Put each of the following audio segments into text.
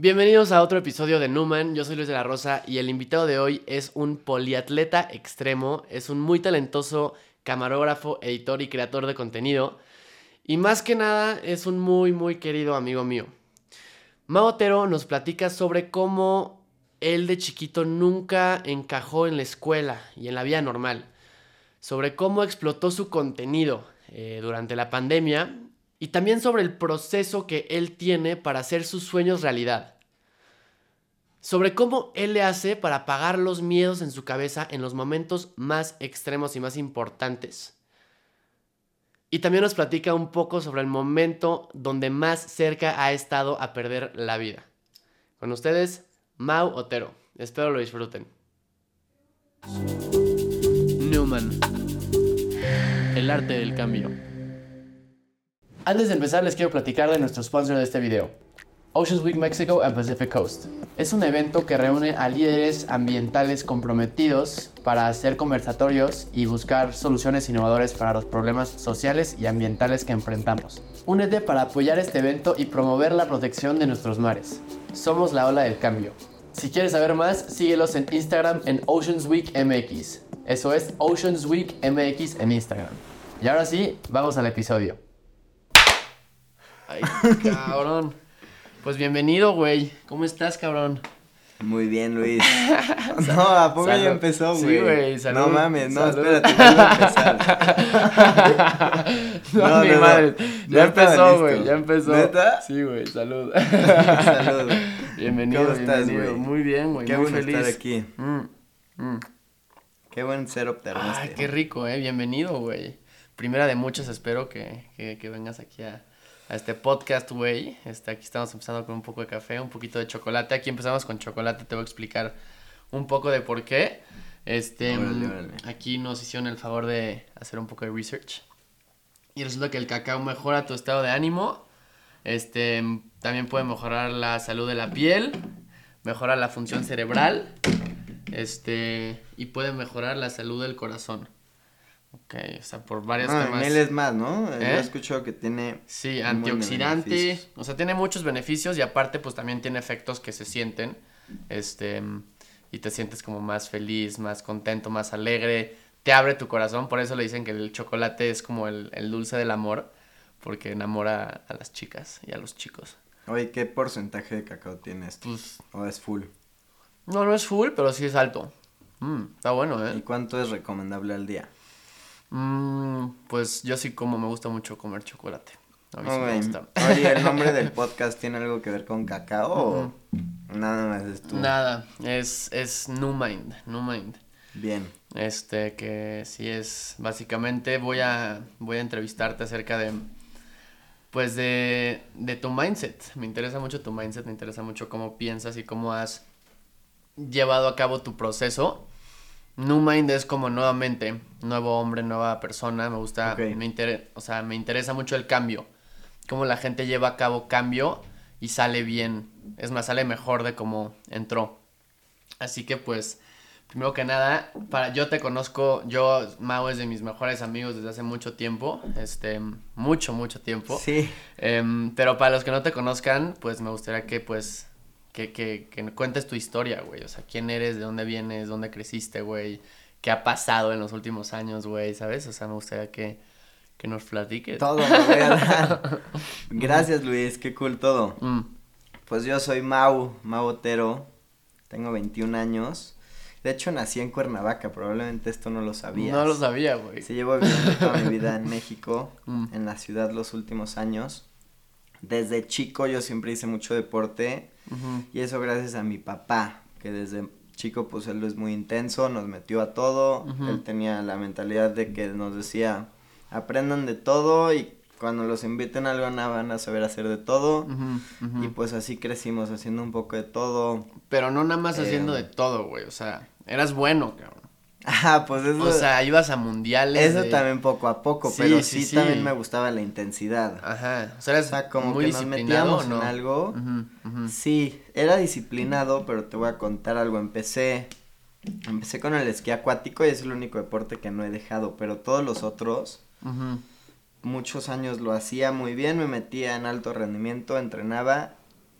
Bienvenidos a otro episodio de Numan, yo soy Luis de la Rosa y el invitado de hoy es un poliatleta extremo, es un muy talentoso camarógrafo, editor y creador de contenido. Y más que nada es un muy muy querido amigo mío. Mao Otero nos platica sobre cómo él de chiquito nunca encajó en la escuela y en la vida normal, sobre cómo explotó su contenido eh, durante la pandemia. Y también sobre el proceso que él tiene para hacer sus sueños realidad. Sobre cómo él le hace para apagar los miedos en su cabeza en los momentos más extremos y más importantes. Y también nos platica un poco sobre el momento donde más cerca ha estado a perder la vida. Con ustedes, Mau Otero. Espero lo disfruten. Newman. El arte del cambio. Antes de empezar les quiero platicar de nuestro sponsor de este video. Oceans Week Mexico and Pacific Coast. Es un evento que reúne a líderes ambientales comprometidos para hacer conversatorios y buscar soluciones innovadoras para los problemas sociales y ambientales que enfrentamos. Únete para apoyar este evento y promover la protección de nuestros mares. Somos la ola del cambio. Si quieres saber más, síguelos en Instagram en Oceans Week MX. Eso es Oceans Week MX en Instagram. Y ahora sí, vamos al episodio. Ay, cabrón. Pues bienvenido, güey. ¿Cómo estás, cabrón? Muy bien, Luis. no, ¿a poco ya empezó, güey? Sí, güey, salud. No mames, no, espérate, no a empezar. no, no, mi madre. Ya empezó, güey, ya empezó. ¿Neta? Sí, güey, salud. salud. Bienvenido, ¿Cómo estás, güey? Muy bien, güey, Qué muy bueno feliz. estar aquí. Mm, mm. Qué buen setup te. Ay, qué rico, eh, bienvenido, güey. Primera de muchas, espero que, que, que vengas aquí a a este podcast, güey. Este, aquí estamos empezando con un poco de café, un poquito de chocolate. Aquí empezamos con chocolate, te voy a explicar un poco de por qué. Este, aquí nos hicieron el favor de hacer un poco de research. Y resulta que el cacao mejora tu estado de ánimo. Este, también puede mejorar la salud de la piel, mejora la función cerebral, este, y puede mejorar la salud del corazón. Ok, o sea, por varios ah, temas. es más, ¿no? Yo he ¿Eh? escuchado que tiene. Sí, antioxidante. O sea, tiene muchos beneficios y aparte, pues también tiene efectos que se sienten. Este. Y te sientes como más feliz, más contento, más alegre. Te abre tu corazón. Por eso le dicen que el chocolate es como el, el dulce del amor. Porque enamora a las chicas y a los chicos. Oye, ¿qué porcentaje de cacao tienes? Pues. ¿O es full? No, no es full, pero sí es alto. Mm, está bueno, ¿eh? ¿Y cuánto es recomendable al día? Mm, pues yo sí como me gusta mucho comer chocolate. A mí sí me gusta. Oye, ¿el nombre del podcast tiene algo que ver con cacao o nada más es tú? Nada, es, es New Mind, New Mind. Bien. Este, que sí es, básicamente voy a, voy a entrevistarte acerca de, pues de, de tu mindset. Me interesa mucho tu mindset, me interesa mucho cómo piensas y cómo has llevado a cabo tu proceso New Mind es como nuevamente, nuevo hombre, nueva persona. Me gusta, me o sea, me interesa mucho el cambio. Cómo la gente lleva a cabo cambio y sale bien. Es más, sale mejor de cómo entró. Así que pues, primero que nada, para yo te conozco, yo Mao es de mis mejores amigos desde hace mucho tiempo, este, mucho, mucho tiempo. Sí. Em, pero para los que no te conozcan, pues me gustaría que pues que, que, que cuentes tu historia, güey. O sea, quién eres, de dónde vienes, dónde creciste, güey. ¿Qué ha pasado en los últimos años, güey? ¿Sabes? O sea, me gustaría que, que nos platiques. Todo, voy Gracias, Luis. Qué cool todo. Mm. Pues yo soy Mau, Mau Otero. Tengo 21 años. De hecho, nací en Cuernavaca. Probablemente esto no lo sabías. No lo sabía, güey. Sí, llevo viviendo toda mi vida en México, mm. en la ciudad los últimos años. Desde chico yo siempre hice mucho deporte y eso gracias a mi papá, que desde chico pues él es muy intenso, nos metió a todo, él tenía la mentalidad de que nos decía, aprendan de todo y cuando los inviten a algo nada van a saber hacer de todo. Y pues así crecimos, haciendo un poco de todo. Pero no nada más Eh, haciendo de todo, güey. O sea, eras bueno, cabrón. Ah, pues eso, O sea, ibas a mundiales. eso de- también poco a poco, Sí, pero sí, también me gustaba la intensidad. Ajá. O sea, eras O sea, como muy que nos metíamos en algo. Sí, era disciplinado, pero te voy a contar algo. Empecé, empecé con el esquí acuático y es el único deporte que no he dejado, pero todos los otros, muchos años lo hacía muy bien, me metía en alto rendimiento, entrenaba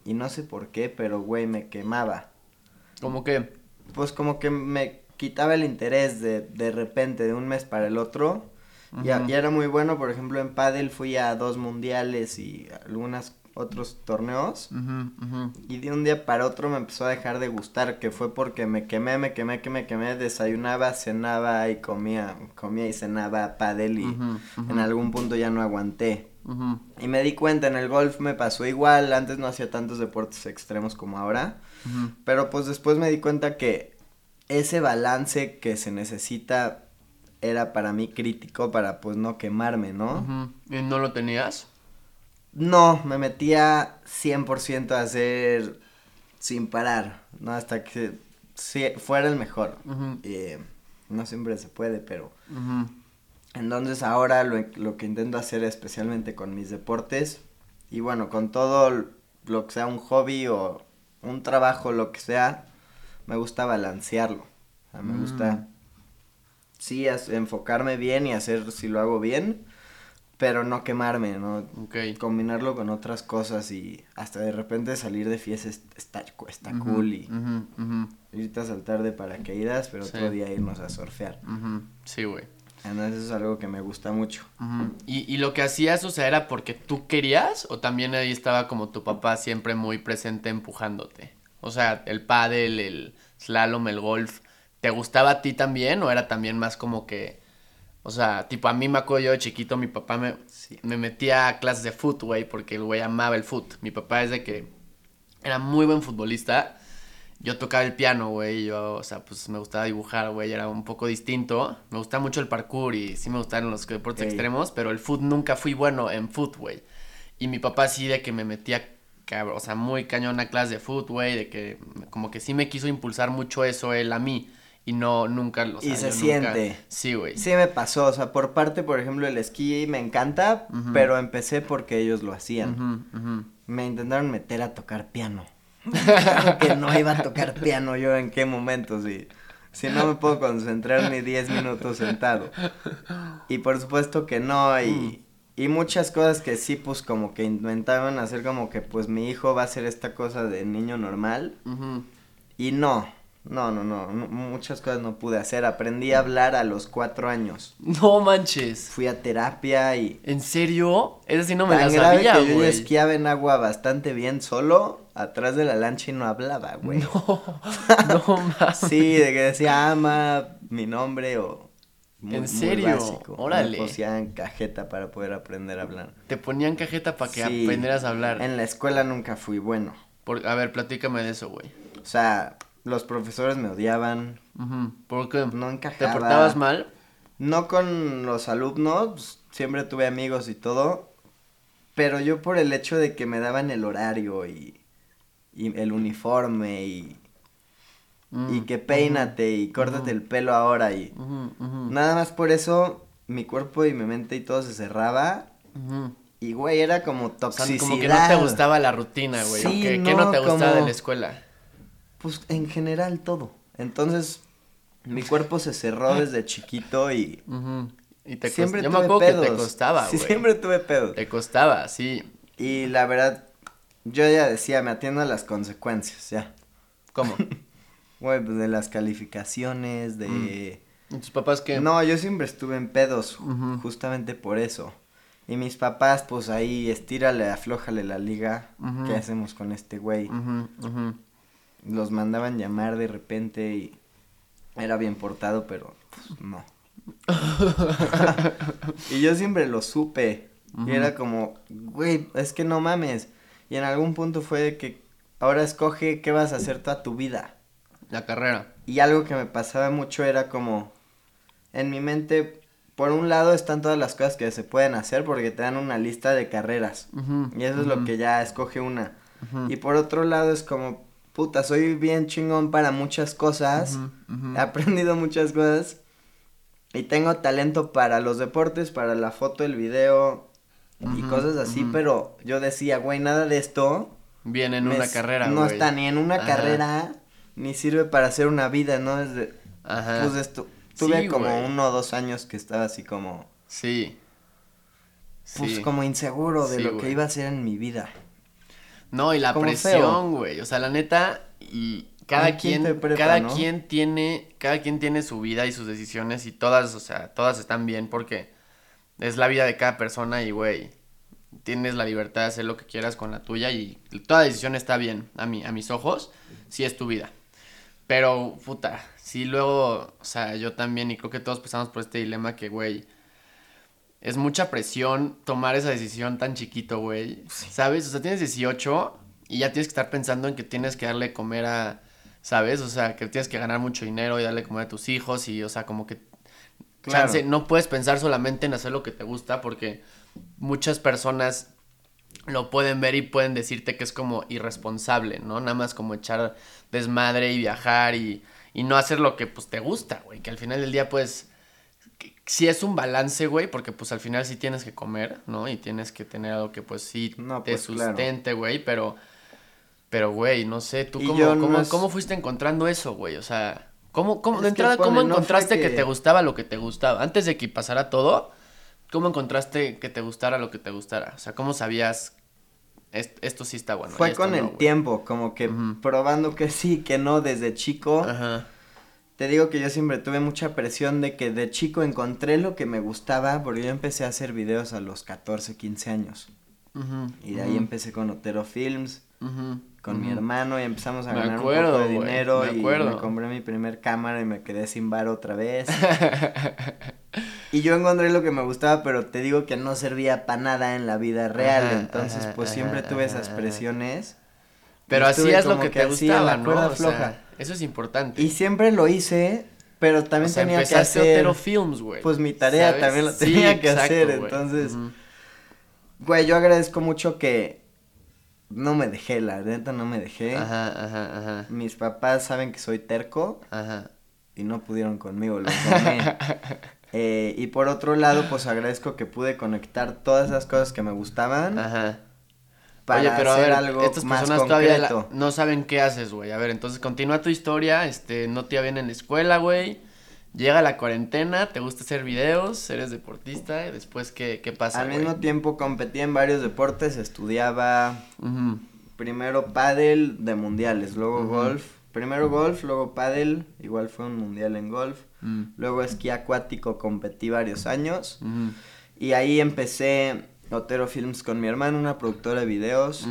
y no sé por qué, pero güey, me quemaba. Como que. Pues como que me quitaba el interés de, de repente, de un mes para el otro. Y, era muy bueno, por ejemplo, en pádel fui a dos mundiales y algunos otros torneos. Y de un día para otro me empezó a dejar de gustar, que fue porque me quemé, me quemé, que me quemé, desayunaba, cenaba y comía, comía y cenaba pádel y en algún punto ya no aguanté. Y me di cuenta, en el golf me pasó igual, antes no hacía tantos deportes extremos como ahora, pero pues después me di cuenta que ese balance que se necesita era para mí crítico para pues no quemarme, ¿no? ¿Y no lo tenías? No, me metía 100% a hacer sin parar, ¿no? Hasta que fuera el mejor. Eh, no siempre se puede, pero... Entonces ahora lo, lo que intento hacer especialmente con mis deportes y bueno, con todo lo que sea un hobby o un trabajo, lo que sea, me gusta balancearlo. O sea, me Mm. gusta, sí, enfocarme bien y hacer si lo hago bien, pero no quemarme, ¿no? Ok. Combinarlo con otras cosas y hasta de repente salir de fiesta est- está, está cool y ujú, ujú, irte a saltar de paracaídas, pero Sí. otro día irnos a surfear. Sí, güey. Entonces eso es algo que me gusta mucho. ¿Y, y lo que hacías, o sea, era porque tú querías o también ahí estaba como tu papá siempre muy presente empujándote? O sea, el pádel, el slalom, el golf, ¿te gustaba a ti también o era también más como que, o sea, tipo a mí me acuerdo yo de chiquito, mi papá me, Sí. me metía a clases de foot, güey, porque el güey amaba el foot. Mi papá es de que era muy buen futbolista. Yo tocaba el piano, güey, yo, o sea, pues me gustaba dibujar, güey, era un poco distinto. Me gustaba mucho el parkour y sí me gustaban los deportes Ey. extremos, pero el foot nunca fui bueno en foot, güey. Y mi papá sí de que me metía, cabrón, o sea, muy cañón a clase de foot, güey, de que como que sí me quiso impulsar mucho eso él a mí. Y no, nunca, o sea, Y se nunca- siente. Sí, güey. Sí me pasó, o sea, por parte, por ejemplo, el esquí me encanta, pero empecé porque ellos lo hacían. Me intentaron meter a tocar piano. Claro que no iba a tocar piano yo en qué momento, si, si no me puedo concentrar ni 10 minutos sentado. Y por supuesto que no, y, y muchas cosas que sí, pues como que intentaban hacer como que pues mi hijo va a hacer esta cosa de niño normal. Y no, no, no, no, no, muchas cosas no pude hacer. Aprendí a hablar a los cuatro años. No manches. Fui a terapia y ¿En serio? Esa sí no me la tan grave sabía, que yo esquiaba en agua bastante bien solo, atrás de la lancha y no hablaba, güey. No, no mames. Sí, de que decía ama mi nombre o muy- ¿En muy serio? básico. Órale. Me pusían cajeta para poder aprender a hablar. Te ponían cajeta para que Sí. aprendieras a hablar. En la escuela nunca fui bueno. Por- a ver, platícame de eso, güey. O sea, los profesores me odiaban, Ujú. ¿Por qué? no ¿Te encajaba. portabas mal? No con los alumnos, pues, siempre tuve amigos y todo, pero yo por el hecho de que me daban el horario y, y el uniforme y, y Mm. que peínate y córtate el pelo ahora y nada más por eso mi cuerpo y mi mente y todo se cerraba y güey era como O sea, toxicidad. como que no te gustaba la rutina, güey. ¿o Sí, qué? ¿Qué no te gustaba de la escuela? Pues en general todo. Entonces mi cuerpo se cerró desde chiquito y. Y te siempre cost- Yo tuve me acuerdo pedos. que te costaba, Sí, güey. siempre tuve pedos. Te costaba, sí. Y la verdad, yo ya decía, me atiendo a las consecuencias, ya. ¿Cómo? Güey, pues de las calificaciones, de... ¿Y tus papás qué? No, yo siempre estuve en pedos, justamente por eso. Y mis papás, pues ahí, estírale, aflójale la liga. Ujú. ¿Qué hacemos con este güey? Los mandaban llamar de repente y era bien portado, pero pues no. y yo siempre lo supe. Y era como, güey, es que no mames. Y en algún punto fue de que ahora escoge qué vas a hacer toda tu vida. La carrera. Y algo que me pasaba mucho era como, en mi mente, por un lado están todas las cosas que se pueden hacer porque te dan una lista de carreras. y eso es lo que ya escoge una. Y por otro lado es como, puta, soy bien chingón para muchas cosas. He aprendido muchas cosas. Y tengo talento para los deportes, para la foto, el video y cosas así. Pero yo decía, güey, nada de esto. Viene en una carrera, No está ni en una carrera, ni sirve para hacer una vida, ¿no? Es de, Ajá. Pues esto Tuve como uno o dos años que estaba así como. Sí. Pues como inseguro de lo que iba a ser en mi vida. No, y la presión, güey. O sea, la neta, y cada quien, cada quien tiene, cada quien tiene su vida y sus decisiones y todas, o sea, todas están bien porque es la vida de cada persona y, güey, tienes la libertad de hacer lo que quieras con la tuya y toda decisión está bien a mí, a mis ojos, si es tu vida. Pero, puta, sí, luego, o sea, yo también, y creo que todos pasamos por este dilema que, güey, es mucha presión tomar esa decisión tan chiquito, güey. ¿Sabes? O sea, tienes 18 y ya tienes que estar pensando en que tienes que darle comer a, ¿sabes? O sea, que tienes que ganar mucho dinero y darle comer a tus hijos y, o sea, como que... Claro. no puedes pensar solamente en hacer lo que te gusta porque muchas personas lo pueden ver y pueden decirte que es como irresponsable, ¿no? Nada más como echar desmadre y viajar y, y no hacer lo que pues te gusta, güey. Que al final del día pues sí es un balance, güey, porque pues al final sí tienes que comer, ¿no? Y tienes que tener algo que pues sí te pues, sustente, güey, pero... Pero, güey, no sé, ¿tú cómo, cómo, fuiste encontrando eso, güey? O sea, ¿cómo, cómo de entrada, cómo encontraste que... te gustaba lo que te gustaba? Antes de que pasara todo, ¿cómo encontraste que te gustara lo que te gustara? O sea, ¿cómo sabías esto sí está bueno. Fue con el tiempo, como que probando que sí, que no desde chico. Te digo que yo siempre tuve mucha presión de que de chico encontré lo que me gustaba, porque yo empecé a hacer videos a los 14, 15 años. y de ahí empecé con Otero Films, con mi hermano, y empezamos a ganar un poco de dinero. y me compré mi primer cámara y me quedé sin bar otra vez. Y yo encontré lo que me gustaba, pero te digo que no servía para nada en la vida real. entonces, pues siempre tuve esas presiones. Pero hacías lo que, te gustaba, ¿no? floja. eso es importante. Y siempre lo hice, pero también tenía que hacer. Films, güey. Pues mi tarea también lo tenía que hacer. Entonces, güey, yo agradezco mucho que no me dejé, la neta no me dejé. Ajá, ajá, ajá. Mis papás saben que soy terco. Ajá. Y no pudieron conmigo, los Eh, y por otro lado, pues agradezco que pude conectar todas esas cosas que me gustaban. Ajá. Para Oye, pero hacer a ver, algo estas personas todavía no saben qué haces, güey. A ver, entonces continúa tu historia, este, no te bien en la escuela, güey. Llega la cuarentena, te gusta hacer videos, eres deportista, y después, ¿qué, qué pasa, Al mismo tiempo competí en varios deportes, estudiaba primero pádel de mundiales, luego golf. Primero golf, luego pádel, igual fue un mundial en golf. Mm. Luego esquí acuático, competí varios años. Y ahí empecé Otero Films con mi hermano, una productora de videos.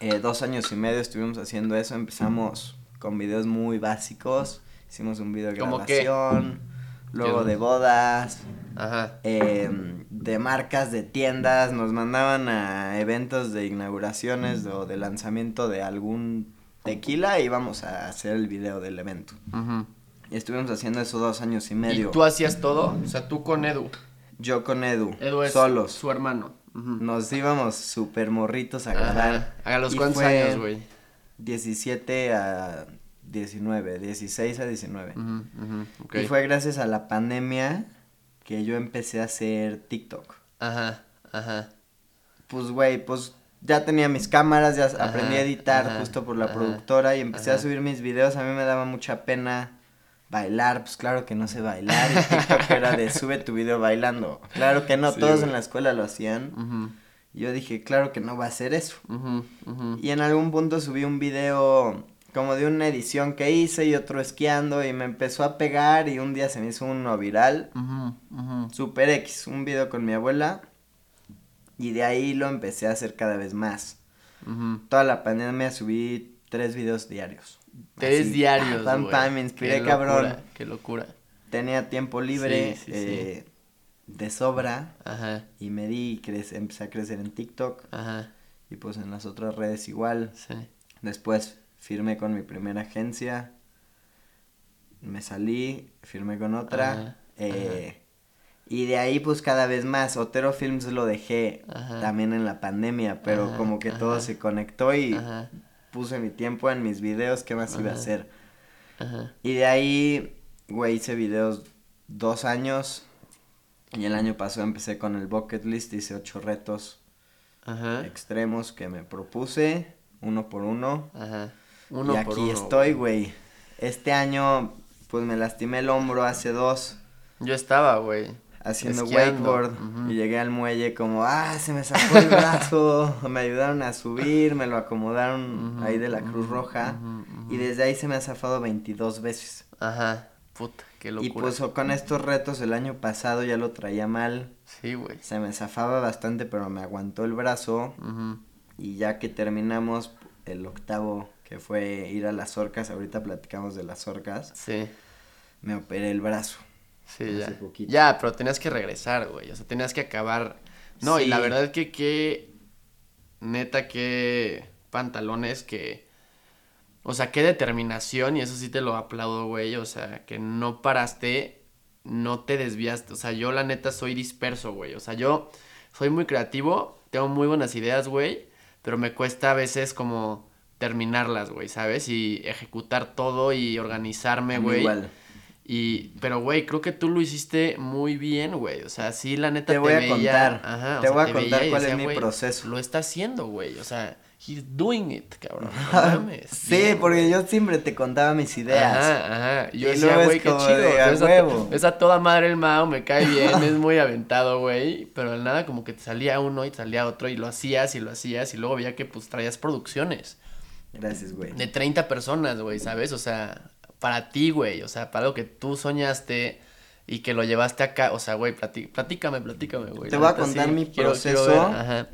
Eh, dos años y medio estuvimos haciendo eso. Empezamos con videos muy básicos. Hicimos un video de grabación. Luego de bodas. Em, de marcas, de tiendas. Nos mandaban a eventos de inauguraciones o de lanzamiento de algún tequila y íbamos a hacer el video del evento. Y estuvimos haciendo eso dos años y medio. ¿Y tú hacías todo? O sea, tú con Edu. Yo con Edu. Edu es solos. su hermano. Nos íbamos súper morritos a grabar. ¿A los cuántos años, güey? 17 a 19, 16 a 19. Y fue gracias a la pandemia que yo empecé a hacer TikTok. Ajá, ajá. Pues, güey, pues ya tenía mis cámaras, ya aprendí a editar justo por la productora y empecé a subir mis videos. A mí me daba mucha pena bailar, pues claro que no sé bailar. Y TikTok era de sube tu video bailando. Claro que no, todos en la escuela lo hacían. Y yo dije, claro que no va a ser eso. y en algún punto subí un video como de una edición que hice y otro esquiando y me empezó a pegar y un día se me hizo uno viral. Super X, un video con mi abuela. Y de ahí lo empecé a hacer cada vez más. Toda la pandemia subí tres videos diarios. Tres diarios, Pam, pam, me inspiré, cabrón. Qué locura. Tenía tiempo libre, eh, de sobra. Ajá. Y me di y empecé a crecer en TikTok. Ajá. Y pues en las otras redes igual. Sí. Después firmé con mi primera agencia. Me salí, firmé con otra. Eh, Y de ahí, pues cada vez más. Otero Films lo dejé Ajá. también en la pandemia, pero como que todo se conectó y puse mi tiempo en mis videos. ¿Qué más iba a hacer? ajá. Y de ahí, güey, hice videos dos años. Y el año pasado empecé con el bucket list, hice ocho retos Ajá. extremos que me propuse, uno por uno. Ajá. Uno y por aquí uno, estoy, güey. Este año, pues me lastimé el hombro hace dos, Yo estaba, güey. haciendo Esquiando, wakeboard. Y llegué al muelle como, ah, se me sacó el brazo. me ayudaron a subir, me lo acomodaron ahí de la Cruz Roja. Y desde ahí se me ha zafado 22 veces. Ajá. Puta, qué locura. Y pues con estos retos el año pasado ya lo traía mal. Sí, güey. Se me zafaba bastante, pero me aguantó el brazo. Y ya que terminamos el octavo, que fue ir a las orcas, ahorita platicamos de las orcas, Sí. me operé el brazo. Sí, Hace ya. poquito. Ya, pero tenías que regresar, güey. O sea, tenías que acabar. No, y la verdad que qué. Neta, qué pantalones que. O sea, qué determinación, y eso sí te lo aplaudo, güey. O sea, que no paraste, no te desviaste. O sea, yo la neta soy disperso, güey. O sea, yo soy muy creativo, tengo muy buenas ideas, güey. Pero me cuesta a veces como terminarlas, güey, ¿sabes? Y ejecutar todo y organizarme, güey. Igual. Y, pero, güey, creo que tú lo hiciste muy bien, güey. O sea, sí, la neta Te voy a contar, Ajá, o te sea, voy a te contar cuál es mi "Güey, proceso". Lo está haciendo, güey. O sea, he's doing it, cabrón. No mames. Sí, bien, porque yo siempre te contaba mis ideas. Ajá, ajá. Yo Y decía, güey, qué como chido. de, "A es, a, huevo". es a toda madre el Mao, me cae bien, es muy aventado, güey. Pero de nada, como que te salía uno y te salía otro y lo hacías y lo hacías. Y luego veía que, pues, traías producciones. Gracias, güey. De 30 personas, güey, ¿sabes? O sea, para ti, güey, o sea, para algo que tú soñaste y que lo llevaste acá, o sea, güey, platí- platícame, platícame, güey. Te voy a contar mi quiero- proceso. Ajá.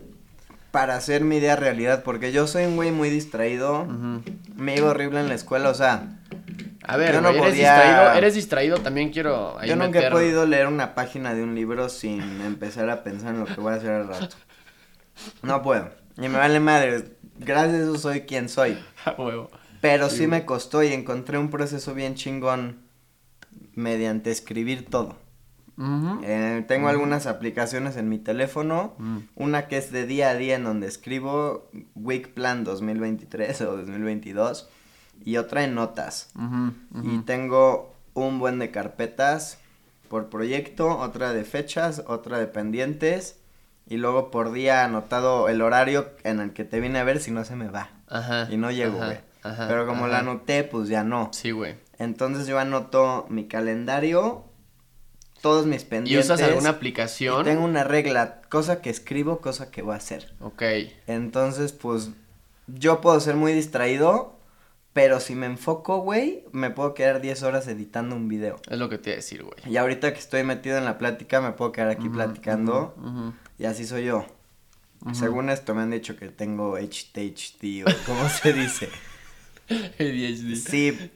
Para hacer mi idea realidad, porque yo soy un güey muy distraído. ujú. Me iba horrible en la escuela, o sea, A ver, Yo no güey, eres distraído, eres distraído, también quiero ahí yo nunca meter- he podido leer una página de un libro sin empezar a pensar en lo que voy a hacer al rato. No puedo. Y me vale madre. Gracias a eso soy quien soy. A huevo. Pero Sí, sí, me costó y encontré un proceso bien chingón mediante escribir todo. Eh, tengo algunas aplicaciones en mi teléfono. Mm. Una que es de día a día en donde escribo Week Plan 2023 o 2022 y otra en notas. Y tengo un buen de carpetas por proyecto, otra de fechas, otra de pendientes y luego por día anotado el horario en el que te vine a ver si no se me va. Ajá. Y no llego, güey. ajá, Pero como la anoté, pues ya no. Sí, güey. Entonces yo anoto mi calendario, todos mis ¿Y pendientes. usas alguna y aplicación? tengo una regla, cosa que escribo, cosa que voy a hacer. Ok. Entonces, pues, yo puedo ser muy distraído, pero si me enfoco, güey, me puedo quedar 10 horas editando un video. Es lo que te iba a decir, güey. Y ahorita que estoy metido en la plática, me puedo quedar aquí platicando. ujú. Y así soy yo. Según esto me han dicho que tengo HTHD o cómo se dice. ADHD. Sí,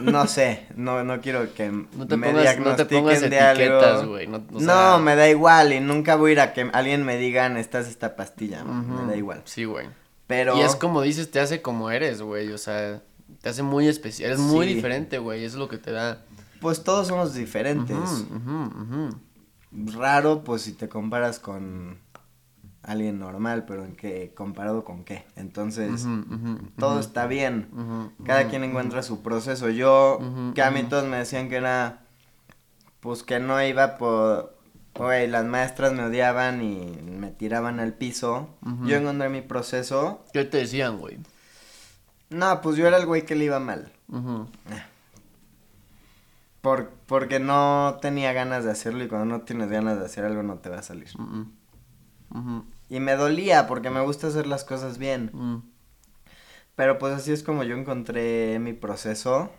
no sé, no, no quiero que No te me pongas, no te diagnostiquen pongas de algo. No, o no, me da igual y nunca voy a ir a que alguien me diga, necesitas esta pastilla, me da igual. Sí, güey. Pero Y es como dices, te hace como eres, güey. O sea, te hace muy especial. Eres muy Sí. diferente, güey. Eso es lo que te da. pues todos somos diferentes. Ujú, ujú. Raro pues si te comparas con alguien normal, pero en qué comparado con qué. Entonces, todo está bien. Cada quien encuentra su proceso. Yo, que a mí todos me decían que era, pues que no iba por, güey, las maestras me odiaban y me tiraban al piso. Yo encontré mi proceso. ¿Qué te decían, güey? No, pues yo era el güey que le iba mal. Ujú. Por, porque no tenía ganas de hacerlo y cuando no tienes ganas de hacer algo no te va a salir. Ujú. Ujú. Y me dolía porque me gusta hacer las cosas bien. Ujú. Pero pues así es como yo encontré mi proceso.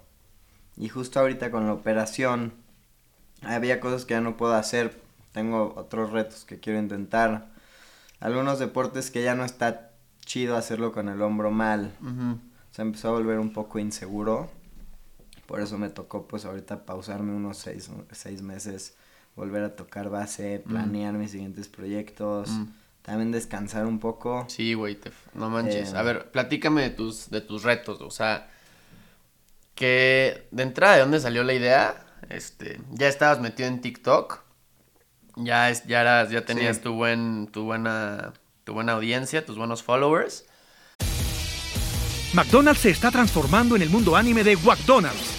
Y justo ahorita con la operación había cosas que ya no puedo hacer. Tengo otros retos que quiero intentar. Algunos deportes que ya no está chido hacerlo con el hombro mal. Ujú. Se empezó a volver un poco inseguro. Por eso me tocó pues ahorita pausarme unos seis, seis meses. Volver a tocar base, planear mis siguientes proyectos. Mm. También descansar un poco. Sí, güey, te- no manches. Eh, A ver, platícame de tus, de tus retos, o sea, que de entrada de dónde salió la idea, este, ya estabas metido en TikTok, Ya, es, ya, eras, ya tenías tu, buen, tu, buena, tu buena audiencia, tus buenos followers. McDonald's se está transformando en el mundo anime de McDonald's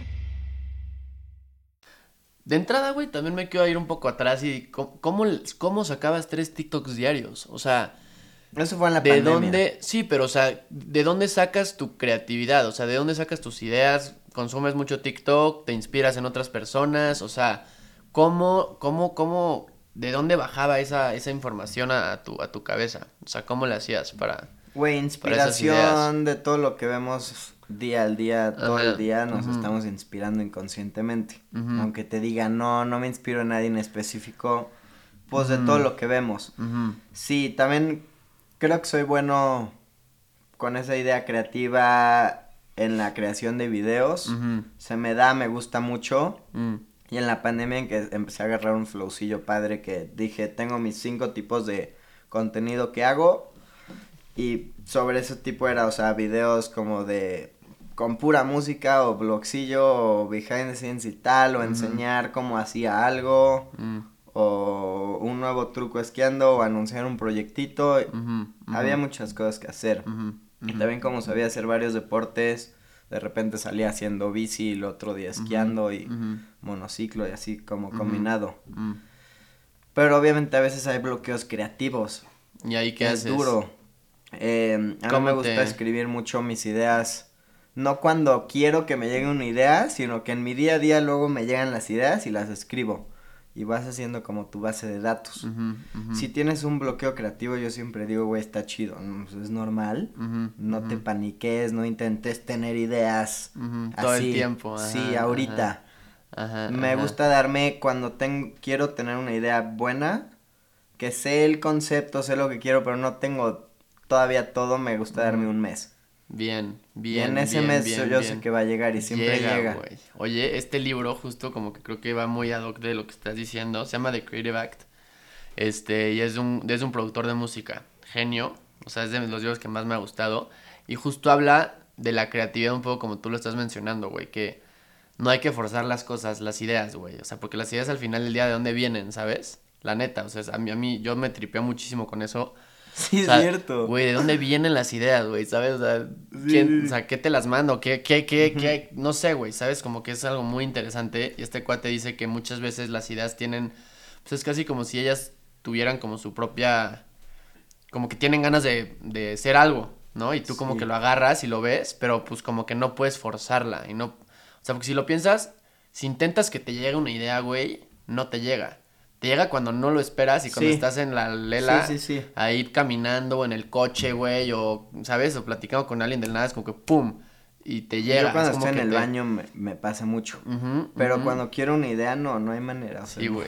De entrada, güey, también me quiero ir un poco atrás y cómo, cómo sacabas tres TikToks diarios. O sea, eso fue en la ¿De dónde? Sí, pero o sea, ¿de dónde sacas tu creatividad? O sea, ¿de dónde sacas tus ideas? ¿Consumes mucho TikTok? ¿Te inspiras en otras personas? O sea, ¿cómo, cómo, cómo, de dónde bajaba esa, esa información a, tu, a tu cabeza? O sea, ¿cómo le hacías para... Güey, inspiración de todo lo que vemos día al día, todo el día, nos estamos inspirando inconscientemente. Aunque te diga, no, no me inspiro en nadie en específico, pues de todo lo que vemos. Sí, también creo que soy bueno con esa idea creativa en la creación de videos. Se me da, me gusta mucho. Mm. Y en la pandemia en que empecé a agarrar un flowcillo padre que dije, tengo mis cinco tipos de contenido que hago. Y sobre ese tipo era, o sea, videos como de con pura música o blogcillo o behind the scenes y tal, o enseñar cómo hacía algo. Mm o un nuevo truco esquiando o anunciar un proyectito. Había muchas cosas que hacer. Y también como sabía hacer varios deportes, de repente salía haciendo bici y el otro día esquiando y monociclo y así como combinado. Pero obviamente a veces hay bloqueos creativos. ¿Y ahí qué es duro. Eh, a mí me gusta escribir mucho mis ideas. No cuando quiero que me llegue una idea, sino que en mi día a día luego me llegan las ideas y las escribo y vas haciendo como tu base de datos. Si tienes un bloqueo creativo, yo siempre digo, güey, está chido, pues, es normal, no te paniques, no intentes tener ideas todo el tiempo. sí, ahorita. Me gusta darme cuando tengo, quiero tener una idea buena, que sé el concepto, sé lo que quiero, pero no tengo todavía todo, me gusta darme un mes. Bien, bien. en ese mes yo sé que va a llegar y siempre llega. Oye, este libro justo como que creo que va muy ad hoc de lo que estás diciendo. Se llama The Creative Act. Este, y es un, es un productor de música. Genio. O sea, es de los libros que más me ha gustado. Y justo habla de la creatividad un poco como tú lo estás mencionando, güey. Que no hay que forzar las cosas, las ideas, güey. O sea, porque las ideas al final del día de dónde vienen, ¿sabes? La neta, o sea, a mí, a mí yo me tripeo muchísimo con eso Sí, es cierto. Güey, ¿de dónde vienen las ideas, güey? ¿Sabes? O sea, ¿quién, o sea, ¿qué te las mando? ¿Qué, qué, qué, qué? No sé, güey, ¿sabes? Como que es algo muy interesante. Y este cuate dice que muchas veces las ideas tienen. Pues es casi como si ellas tuvieran como su propia. Como que tienen ganas de, de ser algo, ¿no? Y tú como que lo agarras y lo ves, pero pues como que no puedes forzarla. Y no. O sea, porque si lo piensas, si intentas que te llegue una idea, güey, no te llega te llega cuando no lo esperas y cuando estás en la lela, sí, sí, ahí caminando o en el coche, güey, o, ¿sabes? O platicando con alguien del nada, es como que ¡pum! Y te llega. Yo cuando estoy en el baño me, pasa mucho. pero cuando quiero una idea, no, no hay manera. sí, güey.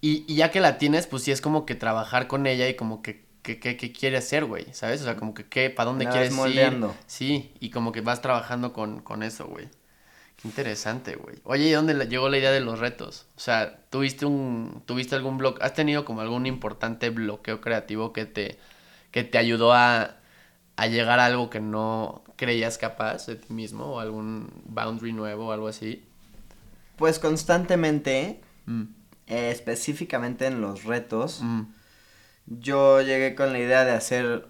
Y, y, ya que la tienes, pues sí es como que trabajar con ella y como que qué, qué, qué quiere hacer, güey, ¿sabes? O sea, como que qué, para dónde quieres ir. Sí, y como que vas trabajando con, con eso, güey. Qué interesante, güey. Oye, ¿y dónde llegó la idea de los retos? O sea, ¿tuviste un tuviste algún bloqueo? ¿Has tenido como algún importante bloqueo creativo que te que te ayudó a, a llegar a algo que no creías capaz de ti mismo o algún boundary nuevo o algo así? Pues constantemente, mm. eh, específicamente en los retos, mm. yo llegué con la idea de hacer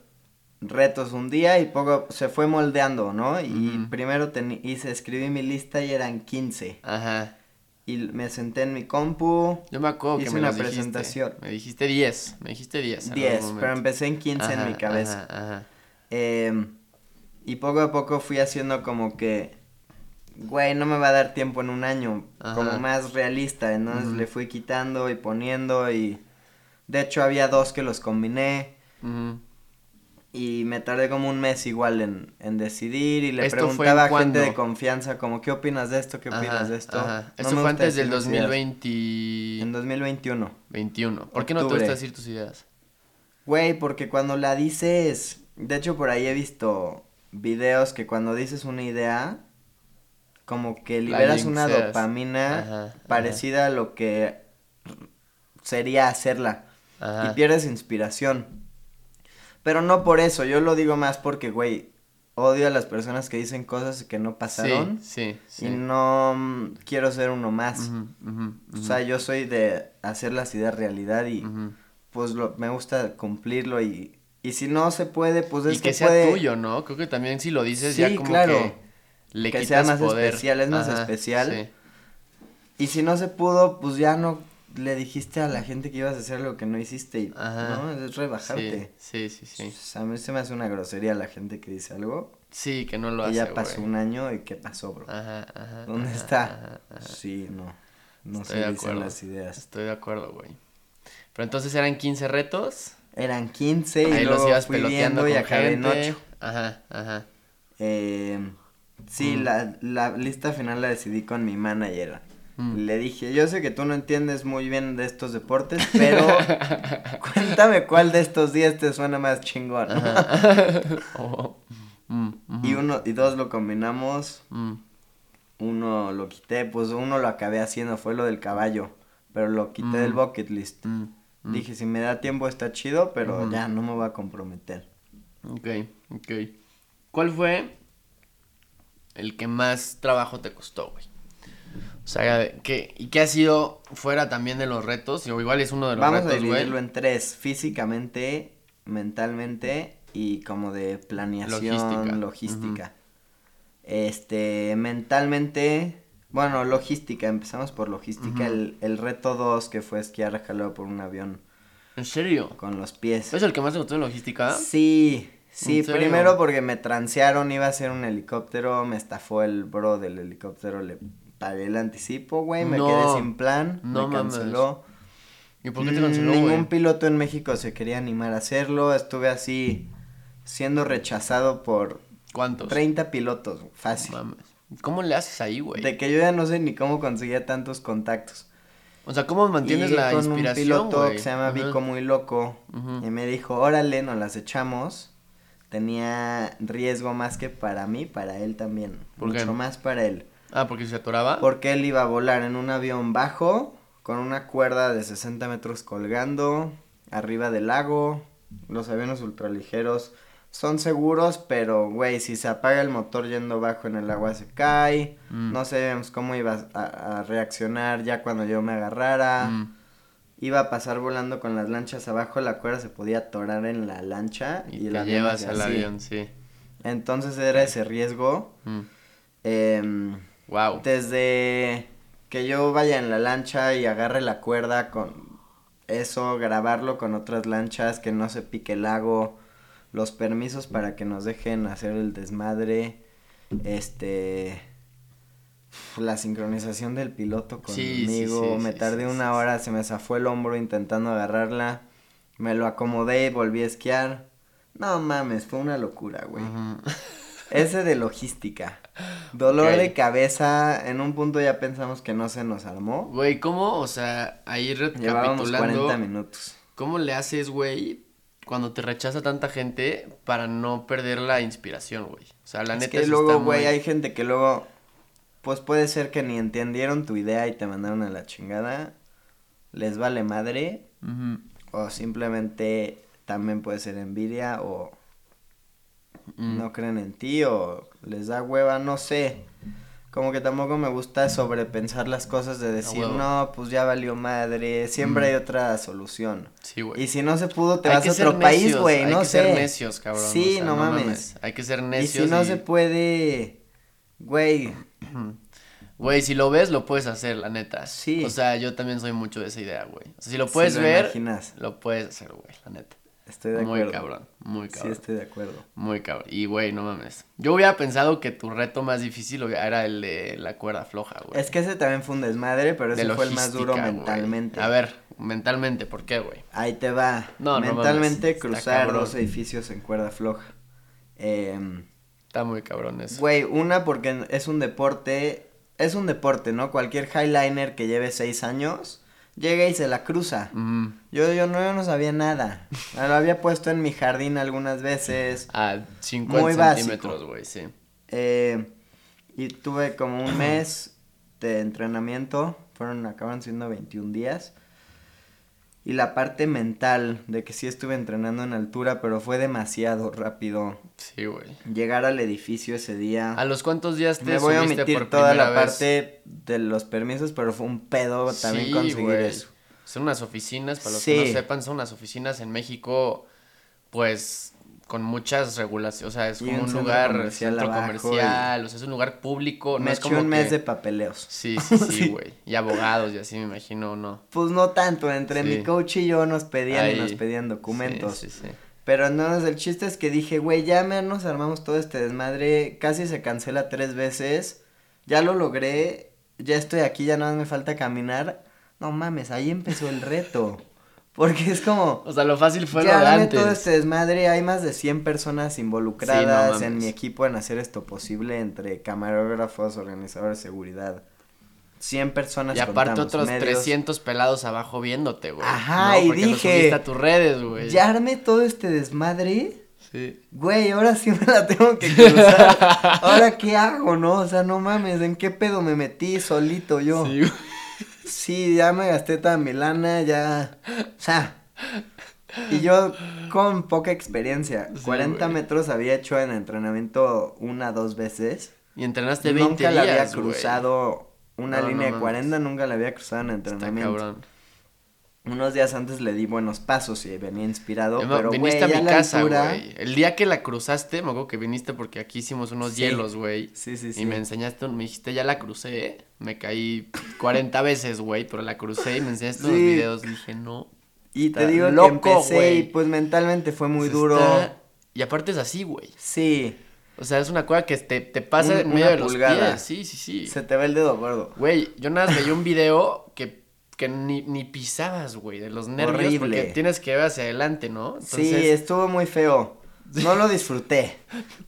retos un día y poco se fue moldeando, ¿no? Y primero hice, escribí mi lista y eran 15. Ajá. Y me senté en mi compu. Yo me acuerdo que me una presentación. Me dijiste 10, me dijiste 10. 10, pero empecé en 15 en mi cabeza. Ajá, em, y poco a poco fui haciendo como que, güey, no me va a dar tiempo en un año, como más realista. Entonces le fui quitando y poniendo y... De hecho había dos que los combiné. Y me tardé como un mes igual en, en decidir y le preguntaba a gente de confianza como, ¿qué opinas de esto? ¿Qué opinas de esto? Ajá. Esto fue antes del 2020... En 2021. 21. ¿Por qué no te gusta decir tus ideas? Güey, porque cuando la dices... De hecho, por ahí he visto videos que cuando dices una idea, como que liberas una dopamina Ajá, parecida a lo que sería hacerla. Y pierdes inspiración. Pero no por eso, yo lo digo más porque, güey, odio a las personas que dicen cosas que no pasaron. Sí, sí, sí. Y no mm, quiero ser uno más. Ujú, ujú, O ujú, sea, yo soy de hacer las ideas realidad y pues lo, me gusta cumplirlo y, y si no se puede, pues es Y que, que, sea puede tuyo, ¿no? Creo que también si lo dices Sí, ya como claro. que le Que quitas sea más poder. especial, es más especial. Y si no se pudo, pues ya no le dijiste a la gente que ibas a hacer lo que no hiciste y Ajá. no, es rebajarte. Sí, sí, sí, O sí. sea, a mí se me hace una grosería la gente que dice algo Sí, que no lo y hace, ya pasó güey. un año y qué pasó, bro. Ajá, ajá. ¿Dónde ajá, está? ajá, ajá. Sí, no. No Estoy se de dicen acuerdo. las ideas. Estoy de acuerdo, güey. Pero entonces eran 15 retos. Eran 15 y Ahí los ibas fui peloteando y acabé en gente. 8. Ajá, ajá. Eh, sí, Mm. la, la lista final la decidí con mi manager. Mm. Le dije, yo sé que tú no entiendes muy bien de estos deportes, pero cuéntame cuál de estos días te suena más chingón. Oh. Mm, ujú, Y uno y dos lo combinamos, mm. uno lo quité, pues uno lo acabé haciendo, fue lo del caballo, pero lo quité del Mm. bucket list. Mm, mm. Dije, si me da tiempo está chido, pero ya no me voy a comprometer. Ok, ok. ¿Cuál fue el que más trabajo te costó, güey? O sea, ¿qué, ¿y qué ha sido fuera también de los retos? O igual es uno de los Vamos a güey. dividirlo en tres, físicamente, mentalmente y como de planeación, Logística. logística. Este, mentalmente, bueno, logística, empezamos por logística, el, el reto 2 que fue esquiar jalado por un avión ¿En serio? con los pies. ¿Es el que más te costó en logística? Sí, sí, primero porque me transearon, iba a ser un helicóptero, me estafó el bro del helicóptero, le pagué el anticipo, güey, me No, quedé sin plan, no me mames. canceló. ¿Y por qué te Mm, canceló, Ningún piloto en México se quería animar a hacerlo. Estuve así siendo rechazado por ¿Cuántos? 30 pilotos, fácil. Mames. ¿Cómo le haces ahí, güey? De que yo ya no sé ni cómo conseguía tantos contactos. O sea, ¿cómo mantienes Y la con un inspiración, piloto güey? que se llama. Vico Muy Loco y me dijo, órale, nos las echamos. Tenía riesgo más que para mí, para él también. ¿Por Mucho qué? más para él. Ah, porque se atoraba. Porque él iba a volar en un avión bajo, con una cuerda de 60 metros colgando, arriba del lago. Los aviones ultraligeros son seguros, pero, güey, si se apaga el motor yendo bajo en el agua se cae. Mm. No sabemos cómo iba a, a reaccionar ya cuando yo me agarrara. Mm. Iba a pasar volando con las lanchas abajo, la cuerda se podía atorar en la lancha y, Y, te avión llevas al avión, sí. Entonces era ese riesgo. Mm. Em, Wow. desde que yo vaya en la lancha y agarre la cuerda con eso, grabarlo con otras lanchas, que no se pique el lago, los permisos para que nos dejen hacer el desmadre, este, la sincronización del piloto Sí, sí, conmigo, sí, me tardé una hora, se me zafó el hombro intentando agarrarla, me lo acomodé y volví a esquiar. No mames, fue una locura, güey. Ujú. Ese de logística. Dolor de cabeza. En un punto ya pensamos que no se nos armó. Güey, ¿cómo? O sea, ahí Llevábamos recapitulando. 40 minutos. ¿Cómo le haces, güey, cuando te rechaza tanta gente para no perder la inspiración, güey? O sea, la es neta que luego, güey, muy- hay gente que luego. Pues puede ser que ni entendieron tu idea y te mandaron a la chingada. Les vale madre. O simplemente también puede ser envidia. O Mm. no creen en ti. O les da hueva, no sé. Como que tampoco me gusta sobrepensar las cosas de decir, no, pues ya valió madre. Siempre Mm. hay otra solución. Sí, güey. Y si no se pudo, te Hay vas que a otro país, güey, hay no que sé. ser necios, cabrón. Sí, o sea, no mames. Hay que ser Y necios. si no se puede, güey, Güey, si lo ves, lo puedes hacer, la neta. Sí. O sea, yo también soy mucho de esa idea, güey. O sea, si lo si puedes lo ver, imaginas. lo puedes hacer, güey, la neta. Estoy de muy acuerdo. cabrón, muy Sí, cabrón. estoy de acuerdo. Muy cabrón. Y, güey, no mames. Yo hubiera pensado que tu reto más difícil era el de la cuerda floja, güey. Es que ese también fue un desmadre, pero ese fue el más duro mentalmente. A ver, mentalmente, ¿por qué, güey? Ahí te va. No, no mentalmente mames, está cruzar dos edificios en cuerda floja. Em, Está muy cabrón eso. Güey, una porque es un deporte, es un deporte, ¿no? Cualquier highliner que lleve seis años llega y se la cruza. Yo, yo, no, yo no sabía nada. Lo había puesto en mi jardín algunas veces. A 50 Muy básico. centímetros, güey, sí. Eh, y tuve como un mes de entrenamiento. Fueron, acaban siendo 21 días. Y la parte mental de que sí estuve entrenando en altura, pero fue demasiado rápido. Sí, güey. Llegar al edificio ese día. ¿A los cuántos días te Me voy a omitir por toda la vez? parte de los permisos, pero fue un pedo también Sí, conseguir eso. Son unas oficinas, para los que Sí. no sepan, son unas oficinas en México, pues, con muchas regulaciones, o sea, es Y como un lugar, comercial centro comercial, o sea, es un lugar público, no Me es eché como un mes de papeleos. Sí, sí, sí, Sí. güey, y abogados y así me imagino, ¿no? Pues no tanto, entre Sí. mi coach y yo nos pedían y nos pedían documentos. Sí, sí, sí. Pero entonces el chiste es que dije, güey, ya me nos armamos todo este desmadre, casi se cancela tres veces, ya lo logré, ya estoy aquí, ya nada más me falta caminar. No mames, ahí empezó el reto. Porque es como, O sea, lo fácil fue lo ya de dame antes. todo este desmadre, hay más de 100 personas involucradas Sí, no en mi equipo en hacer esto posible, entre camarógrafos, organizadores de seguridad. 100 personas Y aparte contamos, otros medios. 300 pelados abajo viéndote, güey. Ajá, ¿no? y lo dije, subiste a tus redes, güey. Ya armé todo este desmadre. Sí. Güey, ahora sí me la tengo que cruzar. ahora qué hago, ¿no? O sea, no mames, ¿en qué pedo me metí solito yo? Sí, güey. Sí, ya me gasté toda mi lana, ya. O sea. Y yo con poca experiencia. Sí, 40 güey. metros había hecho en entrenamiento una, dos veces. Y entrenaste 20 nunca días, la había cruzado una No, línea no de mames. 40, nunca la había cruzado en Está entrenamiento. cabrón. Unos días antes le di buenos pasos y venía inspirado, Emma, pero viniste ya a mi casa, altura- güey. El día que la cruzaste, me acuerdo que viniste porque aquí hicimos unos Sí. hielos, güey. Sí, sí, sí. Y me enseñaste, un- me dijiste, ya la crucé, ¿eh? Me caí 40 veces, güey, pero la crucé y me enseñaste unos Sí. videos. Dije, no. Y te digo loco, que empecé güey. y pues mentalmente fue muy se duro. está- Y aparte es así, güey. Sí, O sea, es una cosa que te, te pasa Un- en medio de los pulgada. pies. Sí, sí, sí. se te ve el dedo gordo. Güey, yo nada más veía un video que, que ni, ni pisabas, güey, de los nervios. Horrible. Porque tienes que ver hacia adelante, ¿no? Sí, estuvo muy feo. No lo disfruté.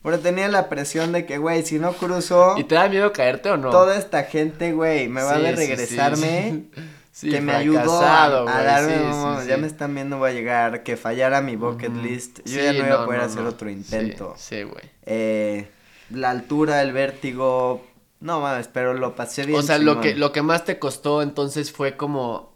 Pero tenía la presión de que, güey, si no cruzo, ¿Y te da miedo caerte o no? toda esta gente, güey, me va a Sí, sí, regresarme. sí. Sí, que me ayudó a, a darme, no, ya me están viendo, voy a llegar, que fallara mi bucket list. Yo ya no iba a poder no, hacer otro intento. Sí, güey. Eh, la altura, el vértigo, no mames, pero lo pasé bien O sea, lo que, lo que más te costó entonces fue como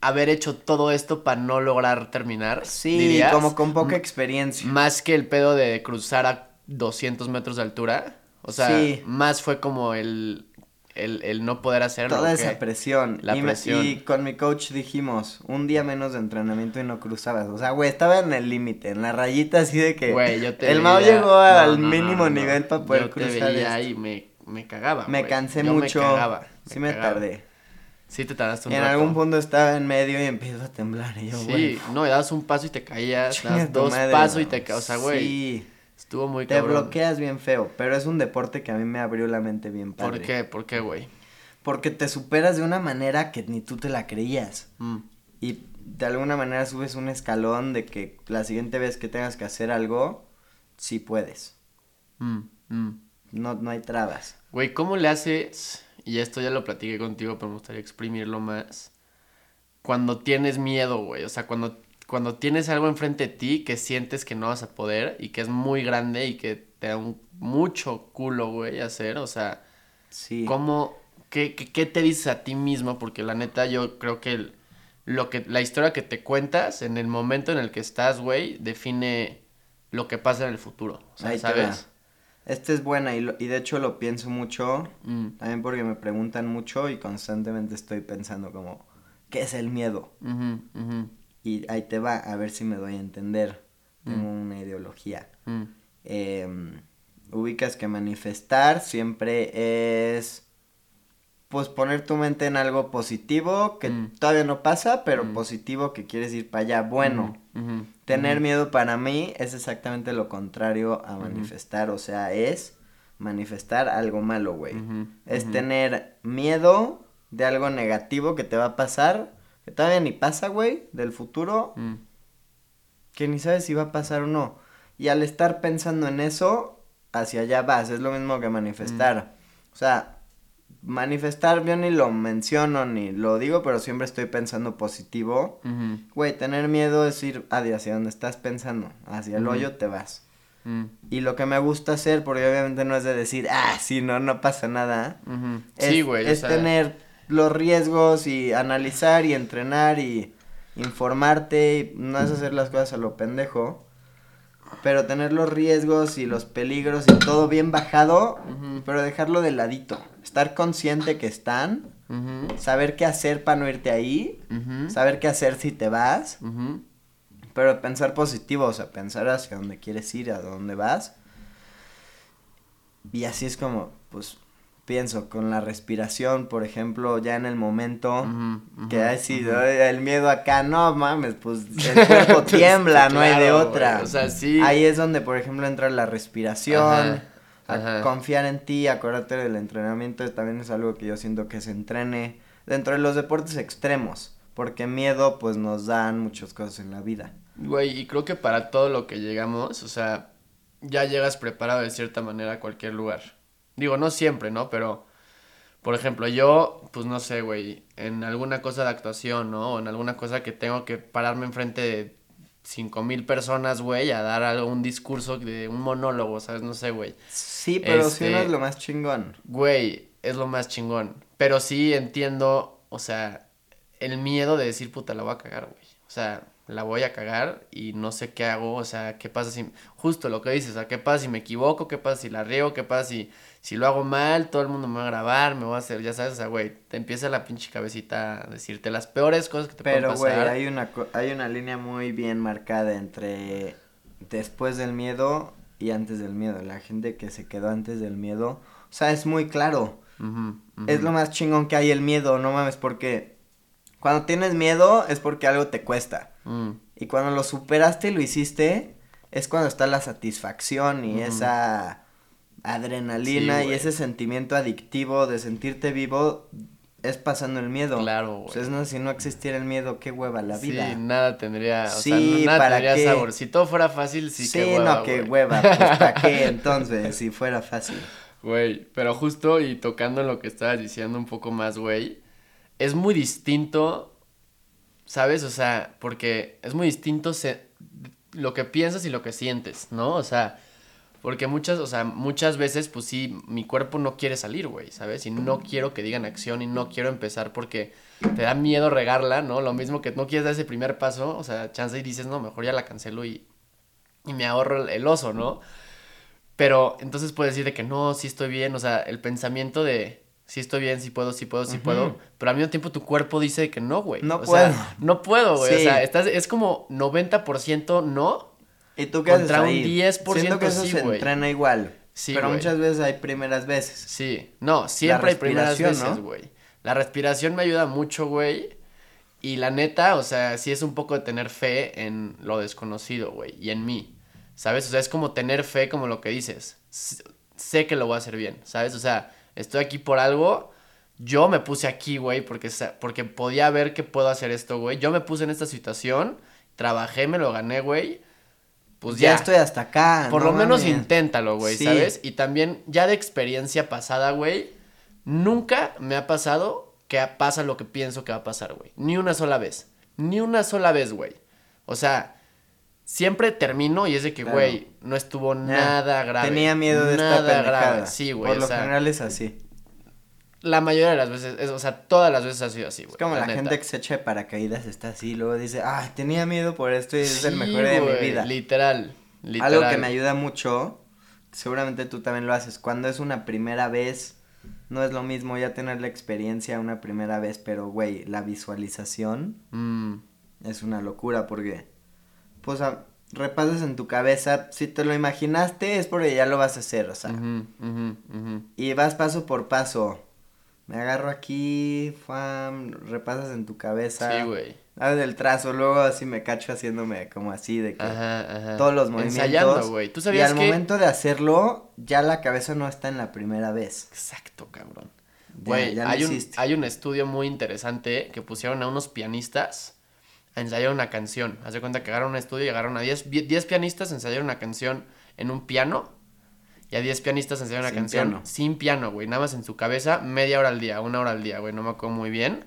haber hecho todo esto para no lograr terminar. Sí, dirías? como con poca experiencia. Más que el pedo de cruzar a 200 metros de altura. O sea, Sí. más fue como el, el, el no poder hacerlo. Toda ¿o esa presión. La y, me- presión. y con mi coach dijimos, un día menos de entrenamiento y no cruzabas. O sea, güey, estaba en el límite, en la rayita así de que Güey, yo te el Mao veía- llegó no, al no, mínimo no. nivel para poder Yo te cruzar veía esto. y me, me cagaba, Me güey. cansé Yo mucho. Me cagaba. sí me tardé. Sí te tardaste un En rato. algún punto estaba en medio y empiezo a temblar. Y yo, Sí, güey, no, y dabas un paso y te caías, chinga dos madre, pasos y te caías, o sea, güey, Sí, estuvo muy te cabrón. bloqueas bien feo, pero es un deporte que a mí me abrió la mente bien padre. ¿Por qué? ¿Por qué, güey? Porque te superas de una manera que ni tú te la creías. Mm, Y de alguna manera subes un escalón de que la siguiente vez que tengas que hacer algo, sí puedes. mm, mm. No, no hay trabas. Güey, ¿cómo le haces? Y esto ya lo platiqué contigo, pero me gustaría exprimirlo más. Cuando tienes miedo, güey. O sea, cuando, cuando tienes algo enfrente de ti que sientes que no vas a poder y que es muy grande y que te da un, mucho culo, güey, hacer. O sea, Sí. ¿cómo, qué, qué, qué te dices a ti mismo? Porque la neta yo creo que, el- lo que la historia que te cuentas en el momento en el que estás, güey, define lo que pasa en el futuro. O sea, Ahí ¿sabes? Esta es buena y, lo- y de hecho lo pienso mucho, Mm, también porque me preguntan mucho y constantemente estoy pensando como, ¿qué es el miedo? Y ahí te va, a ver si me doy a entender. Tengo Mm. una ideología. mm. Em, ubicas que manifestar siempre es pues poner tu mente en algo positivo que Mm. todavía no pasa, pero Mm. positivo que quieres ir para allá. Bueno, Tener miedo para mí es exactamente lo contrario a manifestar, o sea, es manifestar algo malo, güey. Es tener miedo de algo negativo que te va a pasar, que todavía ni pasa, güey, del futuro, Mm, que ni sabes si va a pasar o no. Y al estar pensando en eso, hacia allá vas, es lo mismo que manifestar. O sea, manifestar, yo ni lo menciono ni lo digo, pero siempre estoy pensando positivo. Güey, tener miedo es ir hacia donde estás pensando, hacia el hoyo te vas. Mm, Y lo que me gusta hacer, porque obviamente no es de decir, ah, sí, no, no pasa nada. Es, Sí, güey. o es sea, tener los riesgos y analizar y entrenar y informarte. Y no es hacer las cosas a lo pendejo. Pero tener los riesgos y los peligros y todo bien bajado, pero dejarlo de ladito. Estar consciente que están, ujú, saber qué hacer para no irte ahí, ujú, saber qué hacer si te vas, ujú. pero pensar positivo, o sea, pensar hacia dónde quieres ir, a dónde vas. Y así es como, pues, pienso, con la respiración, por ejemplo, ya en el momento, Ujú, que ujú, hay sí, ujú. ay, el miedo acá, no mames, pues el cuerpo tiembla, no hay de otra. O sea, sí. Ahí es donde, por ejemplo, entra la respiración, Ajá, a confiar en ti, acordarte del entrenamiento, también es algo que yo siento que se entrene dentro de los deportes extremos, porque miedo pues nos dan muchas cosas en la vida. Güey, y creo que para todo lo que llegamos, o sea, ya llegas preparado de cierta manera a cualquier lugar. Digo, no siempre, ¿no? Pero, por ejemplo, yo, pues no sé, güey, en alguna cosa de actuación, ¿no? O en alguna cosa que tengo que pararme enfrente de cinco mil personas, güey, a dar algo, un discurso de un monólogo, ¿sabes? No sé, güey. Sí, pero si Este- uno es lo más chingón. Güey, es lo más chingón. Pero sí entiendo, o sea, el miedo de decir, puta, la voy a cagar, güey. O sea, la voy a cagar y no sé qué hago, o sea, qué pasa si... Justo lo que dices, o sea, qué pasa si me equivoco, qué pasa si la riego, qué pasa si, si lo hago mal, todo el mundo me va a grabar, me va a hacer, ya sabes, o sea, güey, te empieza la pinche cabecita a decirte las peores cosas que te Pero, pueden güey, pasar. hay una, hay una línea muy bien marcada entre después del miedo y antes del miedo. La gente que se quedó antes del miedo, o sea, es muy claro. Es lo más chingón que hay el miedo, no mames, porque cuando tienes miedo es porque algo te cuesta. Mm, Y cuando lo superaste y lo hiciste, es cuando está la satisfacción y esa adrenalina Sí, y güey. ese sentimiento adictivo de sentirte vivo es pasando el miedo. Claro, O sea, güey. no, si no existiera el miedo, qué hueva la vida. Sí, nada tendría, o Sí, sea, nada ¿para tendría qué? sabor. Si todo fuera fácil, sí, Sí, que hueva, no, qué güey. hueva, pues ¿para qué entonces si fuera fácil? Güey, pero justo y tocando lo que estabas diciendo un poco más, güey, es muy distinto, ¿sabes? O sea, porque es muy distinto se- lo que piensas y lo que sientes, ¿no? O sea, porque muchas, o sea, muchas veces, pues sí, mi cuerpo no quiere salir, güey, ¿sabes? Y no quiero que digan acción y no quiero empezar porque te da miedo regarla, ¿no? Lo mismo que no quieres dar ese primer paso, o sea, chance y dices, no, mejor ya la cancelo y, y me ahorro el, oso, ¿no? Pero entonces puedes decir de que no, sí estoy bien, o sea, el pensamiento de sí estoy bien, sí puedo, sí puedo, sí Ujú. puedo, pero al mismo tiempo tu cuerpo dice que no, güey. No o puedo. Sea, no puedo, güey. O sea, estás, es como 90% no. ¿Y tú qué haces Contra un ahí? 10% Siento que eso sí, se entrena igual. Sí, pero muchas veces hay primeras veces. Sí, no, siempre hay primeras veces, ¿no? güey. La respiración me ayuda mucho, güey. Y la neta, o sea, sí es un poco de tener fe en lo desconocido, güey, y en mí. ¿Sabes? O sea, es como tener fe como lo que dices. Sé que lo voy a hacer bien, ¿sabes? O sea, estoy aquí por algo. Yo me puse aquí, güey, porque, porque podía ver que puedo hacer esto, güey. Yo me puse en esta situación, trabajé, me lo gané, güey. Pues ya. ya estoy hasta acá. Por no lo menos inténtalo, güey, Sí. ¿sabes? Y también, ya de experiencia pasada, güey, nunca me ha pasado que pasa lo que pienso que va a pasar, güey. Ni una sola vez. Ni una sola vez, güey. O sea, siempre termino y es de que, Claro. güey, no estuvo nada grave. Tenía miedo de esta nada pendejada. grave. Sí, güey. Por o lo sea, general es así. La mayoría de las veces, es- o sea, todas las veces ha sido así, güey. Es como la, gente que se echa de paracaídas está así, y luego dice, ah, tenía miedo por esto y es el mejor de mi vida. Literal, literal. Algo que me ayuda mucho, seguramente tú también lo haces, cuando es una primera vez, no es lo mismo ya tener la experiencia una primera vez, pero güey, la visualización Mm, es una locura porque, pues, a- repasas en tu cabeza, si te lo imaginaste es porque ya lo vas a hacer, o sea, y vas paso por paso. Me agarro aquí, fam, repasas en tu cabeza. Sí, güey. Haces el trazo, luego así me cacho haciéndome como así de que Ajá, ajá. todos los movimientos. Ensayando, güey. ¿Tú y al que...? momento de hacerlo, ya la cabeza no está en la primera vez. Exacto, cabrón. Güey, hay, un, hay un estudio muy interesante que pusieron a unos pianistas a ensayar una canción. Haz de cuenta que agarraron un estudio y agarraron a 10 10 pianistas a ensayar una canción en un piano. Y a 10 pianistas enseñar una Sin canción piano. sin piano, güey, nada más en su cabeza, media hora al día, una hora al día, güey, no me acuerdo muy bien.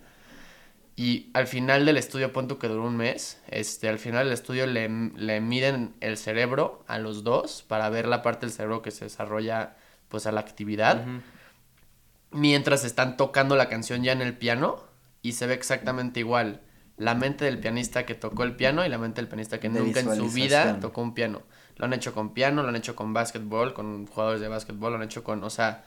Y al final del estudio, pon que duró un mes, este, al final del estudio le, le miden el cerebro a los dos para ver la parte del cerebro que se desarrolla, pues, a la actividad. Mientras están tocando la canción ya en el piano y se ve exactamente igual la mente del pianista que tocó el piano y la mente del pianista que De nunca en su vida tocó un piano. Lo han hecho con piano, lo han hecho con básquetbol, con jugadores de básquetbol, lo han hecho con, o sea,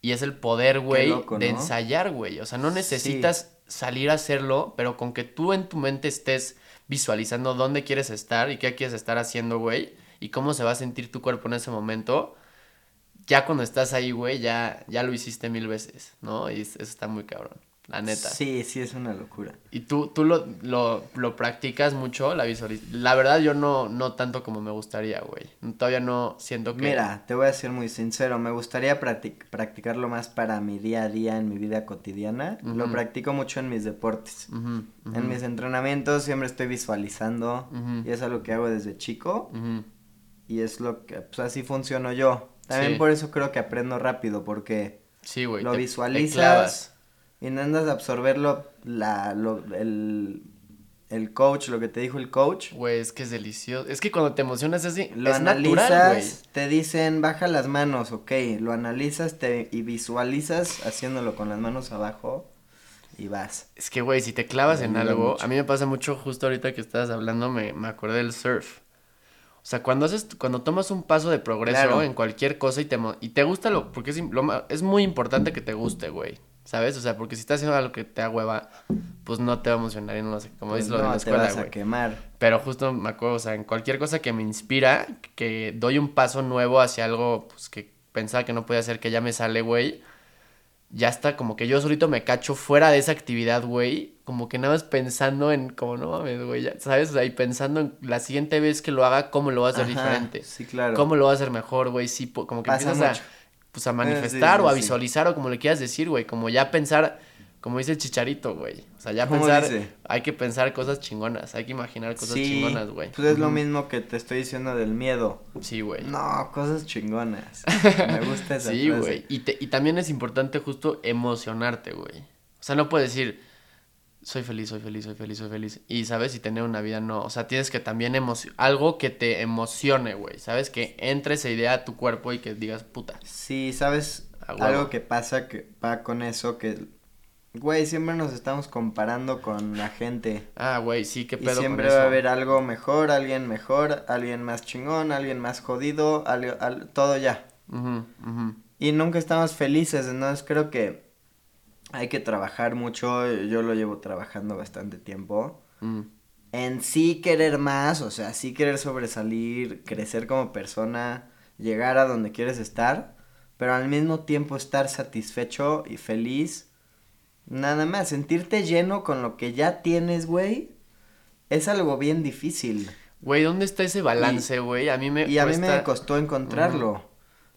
y es el poder, güey, de ensayar, güey. O sea, no necesitas salir a hacerlo, pero con que tú en tu mente estés visualizando dónde quieres estar y qué quieres estar haciendo, güey, y cómo se va a sentir tu cuerpo en ese momento, ya cuando estás ahí, güey, ya, ya lo hiciste mil veces, ¿no? Y es- eso está muy cabrón, la neta. Sí, sí, es una locura. ¿Y tú, tú lo, lo, lo practicas mucho, la visualización? La verdad, yo no, no tanto como me gustaría, güey. Todavía no siento que... Mira, te voy a ser muy sincero, me gustaría practic- practicarlo más para mi día a día en mi vida cotidiana. Lo practico mucho en mis deportes. En mis entrenamientos siempre estoy visualizando y es algo que hago desde chico y es lo que, pues así funciono yo. También Sí. por eso creo que aprendo rápido porque Sí, güey. lo te- te clavas. y intentas absorberlo, la, lo, el, el coach, lo que te dijo el coach. Güey, es que es delicioso. Es que cuando te emocionas así, Lo es analizas, natural, te dicen baja las manos, ok, lo analizas te, y visualizas haciéndolo con las manos abajo y vas. Es que, güey, si te clavas Me en algo, mucho. a mí me pasa mucho justo ahorita que estabas hablando, me, me acordé del surf. O sea, cuando haces, cuando tomas un paso de progreso Claro. en cualquier cosa y te, y te gusta lo, porque es, lo es muy importante que te guste, güey. ¿Sabes? O sea, porque si estás haciendo algo que te da hueva, pues no te va a emocionar y no sé, como Pues dices lo de no, la te escuela, vas a güey. quemar. Pero justo me acuerdo, o sea, en cualquier cosa que me inspira, que doy un paso nuevo hacia algo pues, que pensaba que no podía hacer, que ya me sale, güey. Ya está, como que yo solito me cacho fuera de esa actividad, güey. Como que nada más pensando en, como no mames, güey, ¿sabes? O sea, y pensando en la siguiente vez que lo haga, cómo lo va a hacer Ajá, diferente. Sí, claro. ¿Cómo lo va a hacer mejor, güey? Sí, como que Pasa empiezas mucho. a, pues, a sí, manifestar sí, o a sí. visualizar o como le quieras decir, güey. Como ya pensar, como dice el chicharito, güey. O sea, ya ¿Cómo pensar, dice? hay que pensar cosas chingonas, hay que imaginar cosas sí, chingonas, güey. Pues es lo mismo que te estoy diciendo del miedo. Sí, güey. No, cosas chingonas. Me gusta esa Sí, güey. Y, te- y también es importante justo emocionarte, güey. O sea, no puedes decir, soy feliz, soy feliz, soy feliz, soy feliz. Y, ¿sabes? Y tener una vida, no. O sea, tienes que también emocionar, algo que te emocione, güey. ¿Sabes? Que entre esa idea a tu cuerpo y que digas, puta. Sí, ¿sabes? Algo que pasa que va con eso que... Güey, siempre nos estamos comparando con la gente. Ah, güey, sí, qué Y pedo siempre con eso. va a haber algo mejor, alguien mejor, alguien más chingón, alguien más jodido, algo- al- todo ya. Ujú, ujú. Y nunca estamos felices, entonces creo que hay que trabajar mucho, yo lo llevo trabajando bastante tiempo. Mm. En sí querer más, o sea, sí querer sobresalir, crecer como persona, llegar a donde quieres estar, pero al mismo tiempo estar satisfecho y feliz. Nada más, sentirte lleno con lo que ya tienes, güey, es algo bien difícil. Güey, ¿dónde está ese balance, güey? A mí me Y a mí me costó encontrarlo.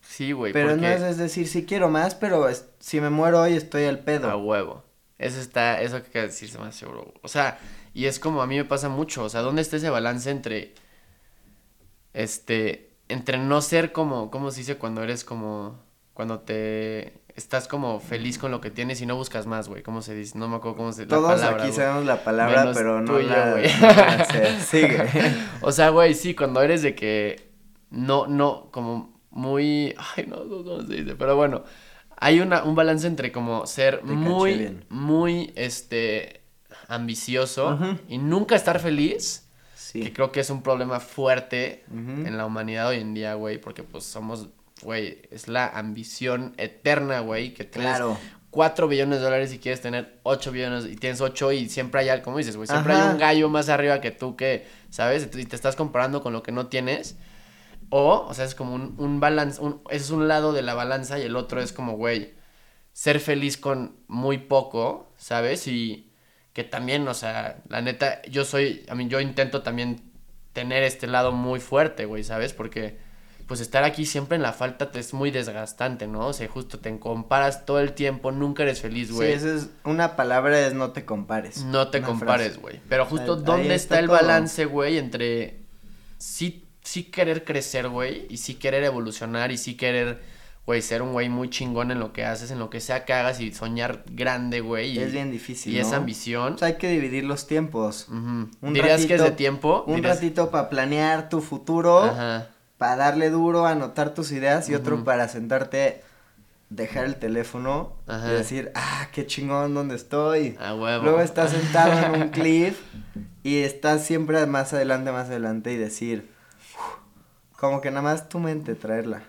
Sí, güey, Pero porque... no es, es decir, sí quiero más, pero es- si me muero hoy estoy al pedo. A huevo. Eso está, eso que quiere decirse más seguro. O sea, y es como a mí me pasa mucho. O sea, ¿dónde está ese balance entre. Este. Entre no ser como. ¿Cómo se dice cuando eres como. Cuando te. Estás como feliz con lo que tienes y no buscas más, güey. ¿Cómo se dice? No me acuerdo cómo se la Todos palabra, aquí güey. sabemos la palabra, Menos pero no yo, la, güey. no. Sigue. O sea, güey, sí, cuando eres de que no, no, como muy, ay, no, no, no se dice, pero bueno, hay una, un balance entre como ser muy, muy, este, ambicioso y nunca estar feliz, Sí. que creo que es un problema fuerte en la humanidad hoy en día, güey, porque pues somos, güey, es la ambición eterna, güey, que tienes Claro. 4 billones de dólares y quieres tener 8 billones y tienes 8 y siempre hay algo, como dices, güey, siempre hay un gallo más arriba que tú que, ¿sabes? Y te estás comparando con lo que no tienes. O, o sea, es como un, un balance, un, ese es un lado de la balanza y el otro es como, güey, ser feliz con muy poco, ¿sabes? Y que también, o sea, la neta, yo soy, a mí yo intento también tener este lado muy fuerte, güey, ¿sabes? Porque pues estar aquí siempre en la falta te es muy desgastante, ¿no? O sea, justo te comparas todo el tiempo, nunca eres feliz, Sí, güey. esa es una palabra es no te compares. No te compares, güey. Pero justo Ahí- dónde ahí está, está el todo. balance, güey, entre sí sí querer crecer, güey, y sí querer evolucionar y sí querer, güey, ser un güey muy chingón en lo que haces, en lo que sea que hagas y soñar grande, güey. y- Es bien difícil, Y ¿no? esa ambición. O sea, hay que dividir los tiempos. un ¿Dirías que es de tiempo? Un ¿Dirías- ratito para planear tu futuro, Ajá. para darle duro, anotar tus ideas y otro para sentarte, dejar el teléfono Ajá. y decir, ah, qué chingón, ¿dónde estoy? A huevo. Luego estás sentado en un cliff y estás siempre más adelante, más adelante y decir, como que nada más tu mente traerla.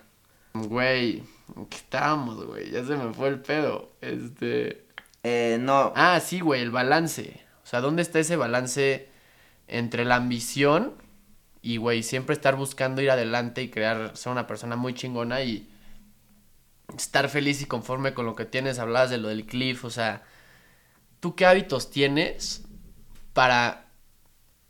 Güey, ¿en ¿qué estábamos, güey? Ya se me fue el pedo. Este. Eh, no, Ah, sí, güey, el balance. O sea, ¿dónde está ese balance entre la ambición y, güey, siempre estar buscando ir adelante y crear, ser una persona muy chingona y estar feliz y conforme con lo que tienes? Hablabas de lo del cliff, o sea, ¿tú qué hábitos tienes para,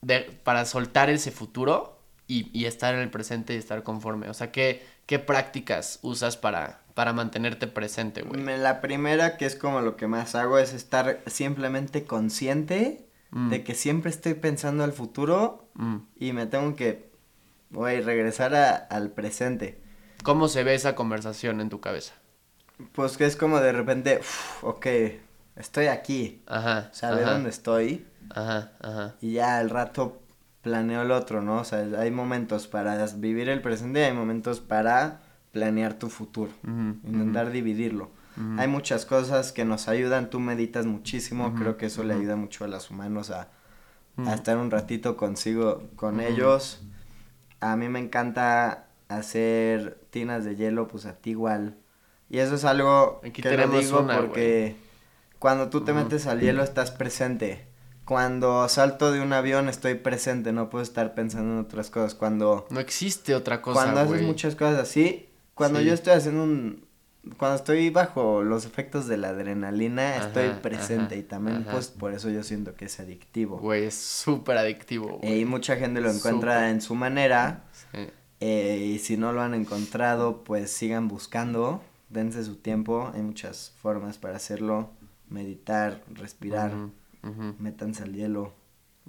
de- para soltar ese futuro y, y estar en el presente y estar conforme? O sea, ¿qué, qué prácticas usas para, para mantenerte presente, güey? la primera, que es como lo que más hago, es estar simplemente consciente Mm. de que siempre estoy pensando al futuro Mm. y me tengo que, güey, regresar a- al presente. ¿Cómo se ve esa conversación en tu cabeza? Pues que es como de repente, "Uf, ok, estoy aquí, Ajá. ¿sabes ajá, dónde estoy? Ajá, ajá. Y ya al rato planeo el otro, ¿no? O sea, hay momentos para vivir el presente y hay momentos para planear tu futuro. Intentar dividirlo. Hay muchas cosas que nos ayudan, tú meditas muchísimo, creo que eso le ayuda mucho a los humanos a, estar un ratito consigo, con ellos. A mí me encanta hacer tinas de hielo, pues a ti igual. Y eso es algo Aquí que tenemos digo una, porque cuando tú te metes al hielo estás presente. Cuando salto de un avión estoy presente, no puedo estar pensando en otras cosas. Cuando, No existe otra cosa, cuando haces muchas cosas así, cuando Sí. yo estoy haciendo un... Cuando estoy bajo los efectos de la adrenalina, estoy presente ajá, y también ajá. pues por eso yo siento que es adictivo. Güey, es súper adictivo, y mucha gente lo encuentra en su manera Sí. eh, y si no lo han encontrado pues sigan buscando, dense su tiempo, hay muchas formas para hacerlo, meditar, respirar, Métanse al hielo,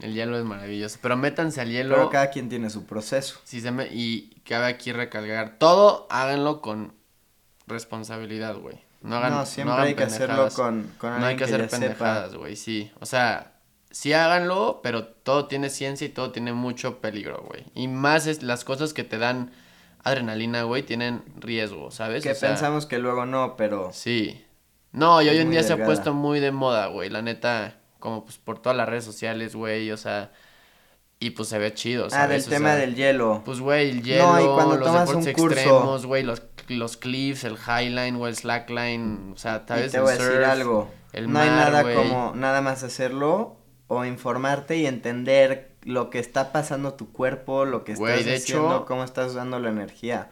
El hielo es maravilloso. Pero métanse al hielo. pero cada quien tiene su proceso. Si se me... Y cabe aquí recalcar. Todo háganlo con responsabilidad, güey. No hagan no, siempre hagan hay que hacerlo con, con No hay que que, hacer pendejadas, güey, sí. O sea, sí háganlo, pero todo tiene ciencia y todo tiene mucho peligro, güey. Y más es las cosas que te dan adrenalina, güey, tienen riesgo, ¿sabes? Que O sea, pensamos que luego no, pero Sí. No, y hoy en día se ha puesto muy de moda, güey. La neta, como pues por todas las redes sociales, güey, o sea. Y pues se ve chido, ah, del O tema sea, del hielo. Pues, güey, el hielo, No, y cuando los tomas deportes un curso- extremos, güey, los, los cliffs, el highline, güey, el slackline, o sea, tal vez te el a decir surf, algo. el no hay nada como nada más hacerlo o informarte y entender lo que está pasando tu cuerpo, lo que estás de haciendo, hecho- cómo estás usando la energía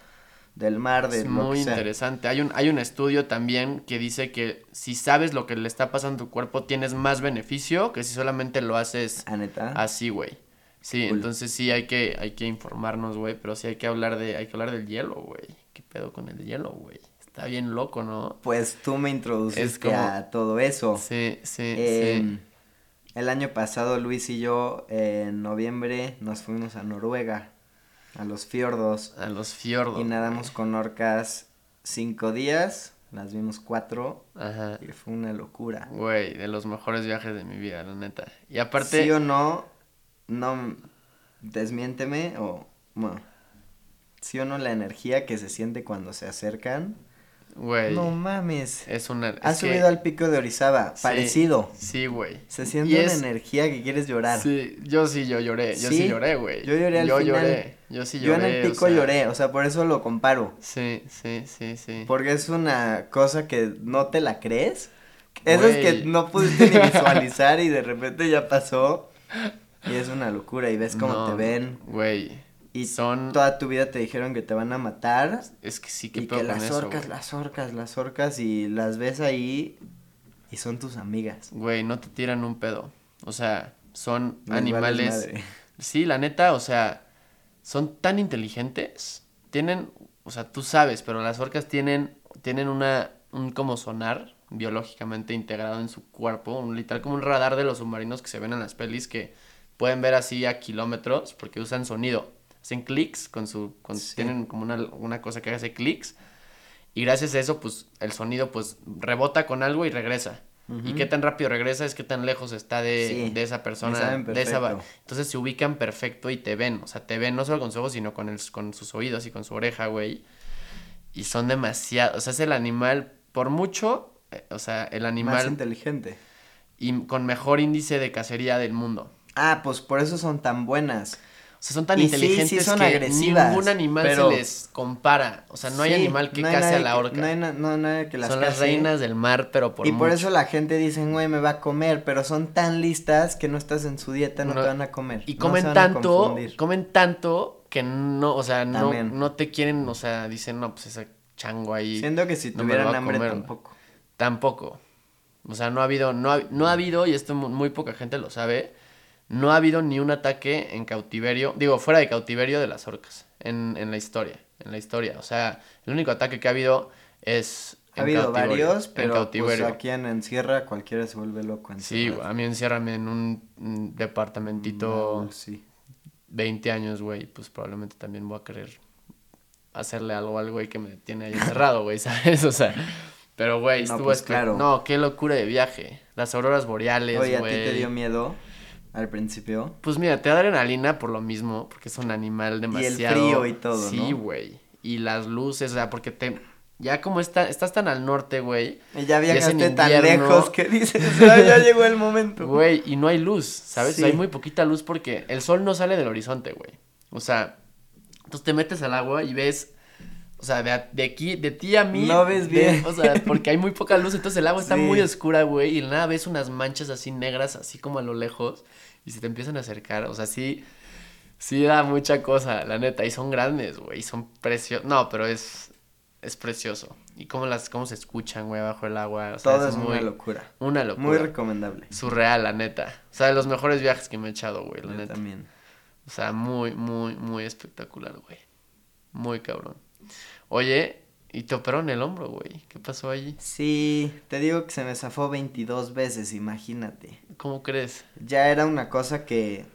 del mar, de Es lo muy que sea. interesante. Hay un, hay un estudio también que dice que si sabes lo que le está pasando a tu cuerpo, tienes más beneficio que si solamente lo haces Ah, así, güey. Sí, Cool. entonces sí hay que, hay que informarnos, güey, pero sí hay que hablar de, hay que hablar del hielo, güey. ¿Qué pedo con el hielo, güey? Está bien loco, ¿no? Pues tú me introduciste Es como- a todo eso. Sí, sí, Em, sí. El año pasado Luis y yo en noviembre nos fuimos a Noruega, a los fiordos, A los fiordos. y nadamos con orcas cinco días, las vimos cuatro. Ajá. y fue una locura. Güey, de los mejores viajes de mi vida, la neta. Y aparte, ¿Sí o no? No, desmiénteme o, bueno, ¿sí o no la energía que se siente cuando se acercan? Güey, No mames. es una... Es que- subido al pico de Orizaba, Sí. parecido. Sí, güey. Se Y siente una es- energía que quieres llorar. Sí, yo sí, yo lloré, yo sí, ¿Sí? lloré, güey. Yo lloré al Yo final. lloré, yo sí Yo lloré. en el o pico sea, lloré, o sea, por eso lo comparo. Sí, sí, sí, sí. Porque es una cosa que no te la crees. Eso es que no pudiste ni visualizar y de repente ya pasó. Y es una locura y ves cómo No, te ven. Güey, Y son... toda tu vida te dijeron que te van a matar. Es que sí, qué Y que las eso, orcas, güey. las orcas, las orcas y las ves ahí y son tus amigas. Güey, no te tiran un pedo. O sea, son Les animales... Sí, la neta, o sea, son tan inteligentes. Tienen, o sea, tú sabes, pero las orcas tienen, tienen una, un como sonar biológicamente integrado en su cuerpo, un literal como un radar de los submarinos que se ven en las pelis que pueden ver así a kilómetros porque usan sonido. Hacen clics con su, con, Sí. tienen como una, una cosa que hace clics y gracias a eso pues el sonido pues rebota con algo y regresa. Y qué tan rápido regresa es qué tan lejos está de, Sí, de esa persona, de esa. Entonces se ubican perfecto y te ven, o sea, te ven no solo con sus ojos, sino con, el, con sus oídos y con su oreja, güey. Y son demasiado, o sea, es el animal, por mucho, eh, o sea, el Más animal inteligente. y con mejor índice de cacería del mundo. Ah, pues por eso son tan buenas. O sea, son tan Y sí, sí inteligentes son que agresivas, ningún animal pero- se les compara. O sea, no hay animal que no hay case a la que- orca. No hay na- no hay nadie que las son las reinas del mar, pero por y por eso la gente dice, güey, me va a comer, pero son tan listas que no estás en su dieta, no, No, te van a comer. Y no comen tanto, comen tanto que no, o sea, no, También. no te quieren, o sea, dicen, no, pues ese chango ahí. Siento que si no tuvieran hambre comer. tampoco. Tampoco. O sea, no ha habido, no ha, no ha habido, y esto mu- muy poca gente lo sabe, no ha habido ni un ataque en cautiverio, digo, fuera de cautiverio de las orcas, en, en la historia, en la historia. O sea, el único ataque que ha habido es Ha en habido varios, en pero pues, aquí en Encierra cualquiera se vuelve loco. en Sí, a mí enciérrame en un departamentito No, sí. 20 años, güey, pues probablemente también voy a querer hacerle algo al güey que me tiene ahí encerrado, güey, ¿sabes? O sea, pero güey, No, estuvo pues, claro. No, qué locura de viaje. Las auroras boreales, Oye, ¿a ti güey. te dio miedo al principio? Pues mira, te da adrenalina por lo mismo, porque es un animal demasiado... frío y todo, Sí, ¿no? güey. Y las luces, o sea, porque te... Ya como está, estás tan al norte, güey. Y ya Y viajaste tan invierno. lejos que dices, "Ah, ya llegó el momento. Güey, y no hay luz, ¿sabes? Sí. Hay muy poquita luz porque el sol no sale del horizonte, güey. O sea, entonces te metes al agua y ves, o sea, de, a- de aquí, de ti a mí. No ves de- bien. o sea, porque hay muy poca luz, entonces el agua está Sí. muy oscura, güey, y nada ves unas manchas así negras, así como a lo lejos, y se te empiezan a acercar, o sea, sí, sí da mucha cosa, la neta, y son grandes, güey, y son preciosos, no, pero es, es precioso. Y cómo las, cómo se escuchan, güey, bajo el agua, o sea, Todo es muy, una locura. una locura. Muy recomendable. Surreal, la neta. O sea, de los mejores viajes que me he echado, güey, la Yo neta. también. O sea, muy, muy, muy espectacular, güey. Muy cabrón. Oye, y te operaron el hombro, güey. ¿Qué pasó allí? Sí, te digo que se me zafó 22 veces, imagínate. ¿Cómo crees? Ya era una cosa que...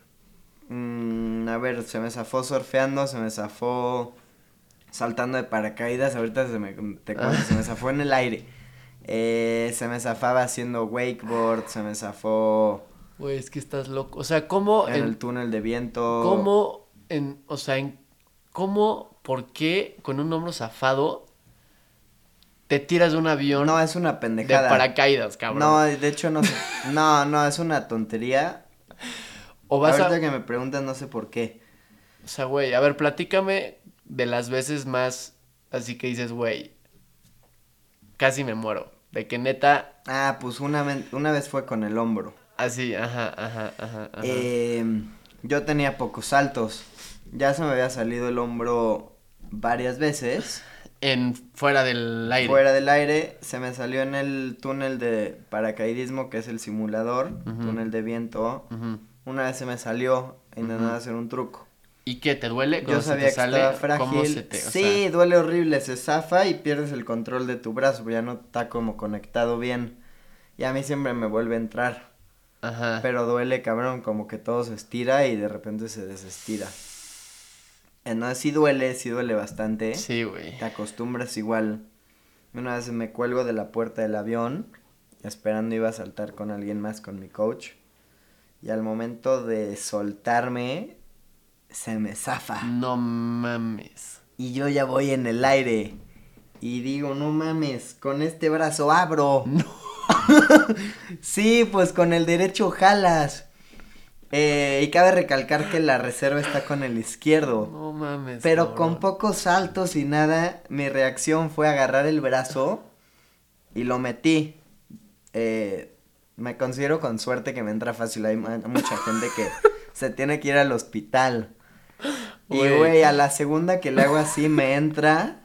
mm, a ver, se me zafó surfeando, se me zafó saltando de paracaídas, ahorita se me, te cuento, se me zafó en el aire. Eh, se me zafaba haciendo wakeboard, se me zafó Güey, es que estás loco. O sea, ¿cómo en en, el túnel de viento. cómo en, o sea, en, cómo, por qué con un hombro zafado te tiras de un avión No, es una de pendejada. paracaídas, cabrón? No, de hecho no sé. No, no, es una tontería. o vas Ahorita a, que me preguntan no sé por qué. O sea, güey, a ver, platícame de las veces más así que dices, güey, casi me muero. De que neta, Ah, pues una, una vez fue con el hombro. así, ajá, ajá, ajá, ajá. Eh, yo tenía pocos saltos. Ya se me había salido el hombro varias veces. En fuera del aire. Fuera del aire, se me salió en el túnel de paracaidismo, que es el simulador, túnel de viento. Una vez se me salió intentando Ujú. hacer un truco. ¿Y qué? ¿Te duele? Yo se sabía te que sale? estaba frágil. ¿Cómo se te, o sí, sea, duele horrible, se zafa y pierdes el control de tu brazo, ya no está como conectado bien. Y a mí siempre me vuelve a entrar, ajá. pero duele cabrón, como que todo se estira y de repente se desestira. Entonces sí duele, sí duele bastante. Sí, güey. Te acostumbras igual. Una vez me cuelgo de la puerta del avión, esperando iba a saltar con alguien más, con mi coach. Y al momento de soltarme, se me zafa. No mames. Y yo ya voy en el aire. Y digo, no mames, con este brazo abro. sí, pues con el derecho jalas. Eh, y cabe recalcar que la reserva está con el izquierdo. No mames. Pero cabrón. con pocos saltos y nada, mi reacción fue agarrar el brazo y lo metí. Eh, me considero con suerte que me entra fácil. Hay mu- mucha gente que se tiene que ir al hospital. Y Güey. a la segunda que le hago así me entra,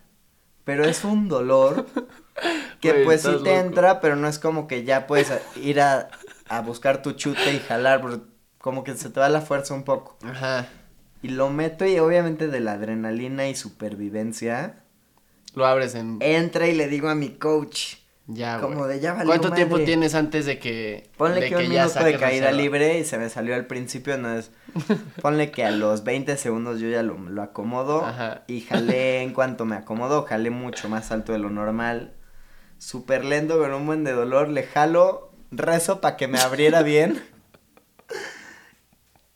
pero es un dolor que pues sí te loco. entra, pero no es como que ya puedes ir a, a buscar tu chute y jalar, porque como que se te va la fuerza un poco. Ajá. Y lo meto y obviamente de la adrenalina y supervivencia, Lo abres en... entra y le digo a mi coach, Ya, Como güey. de ya valió ¿Cuánto tiempo madre. tienes antes de que Ponle de que, un minuto de caída reserva? libre y se me salió al principio, no es... Ponle que a los 20 segundos yo ya lo, lo acomodo Ajá. y jalé en cuanto me acomodo, jalé mucho más alto de lo normal. Súper lento, con un buen de dolor, le jalo, rezo para que me abriera bien.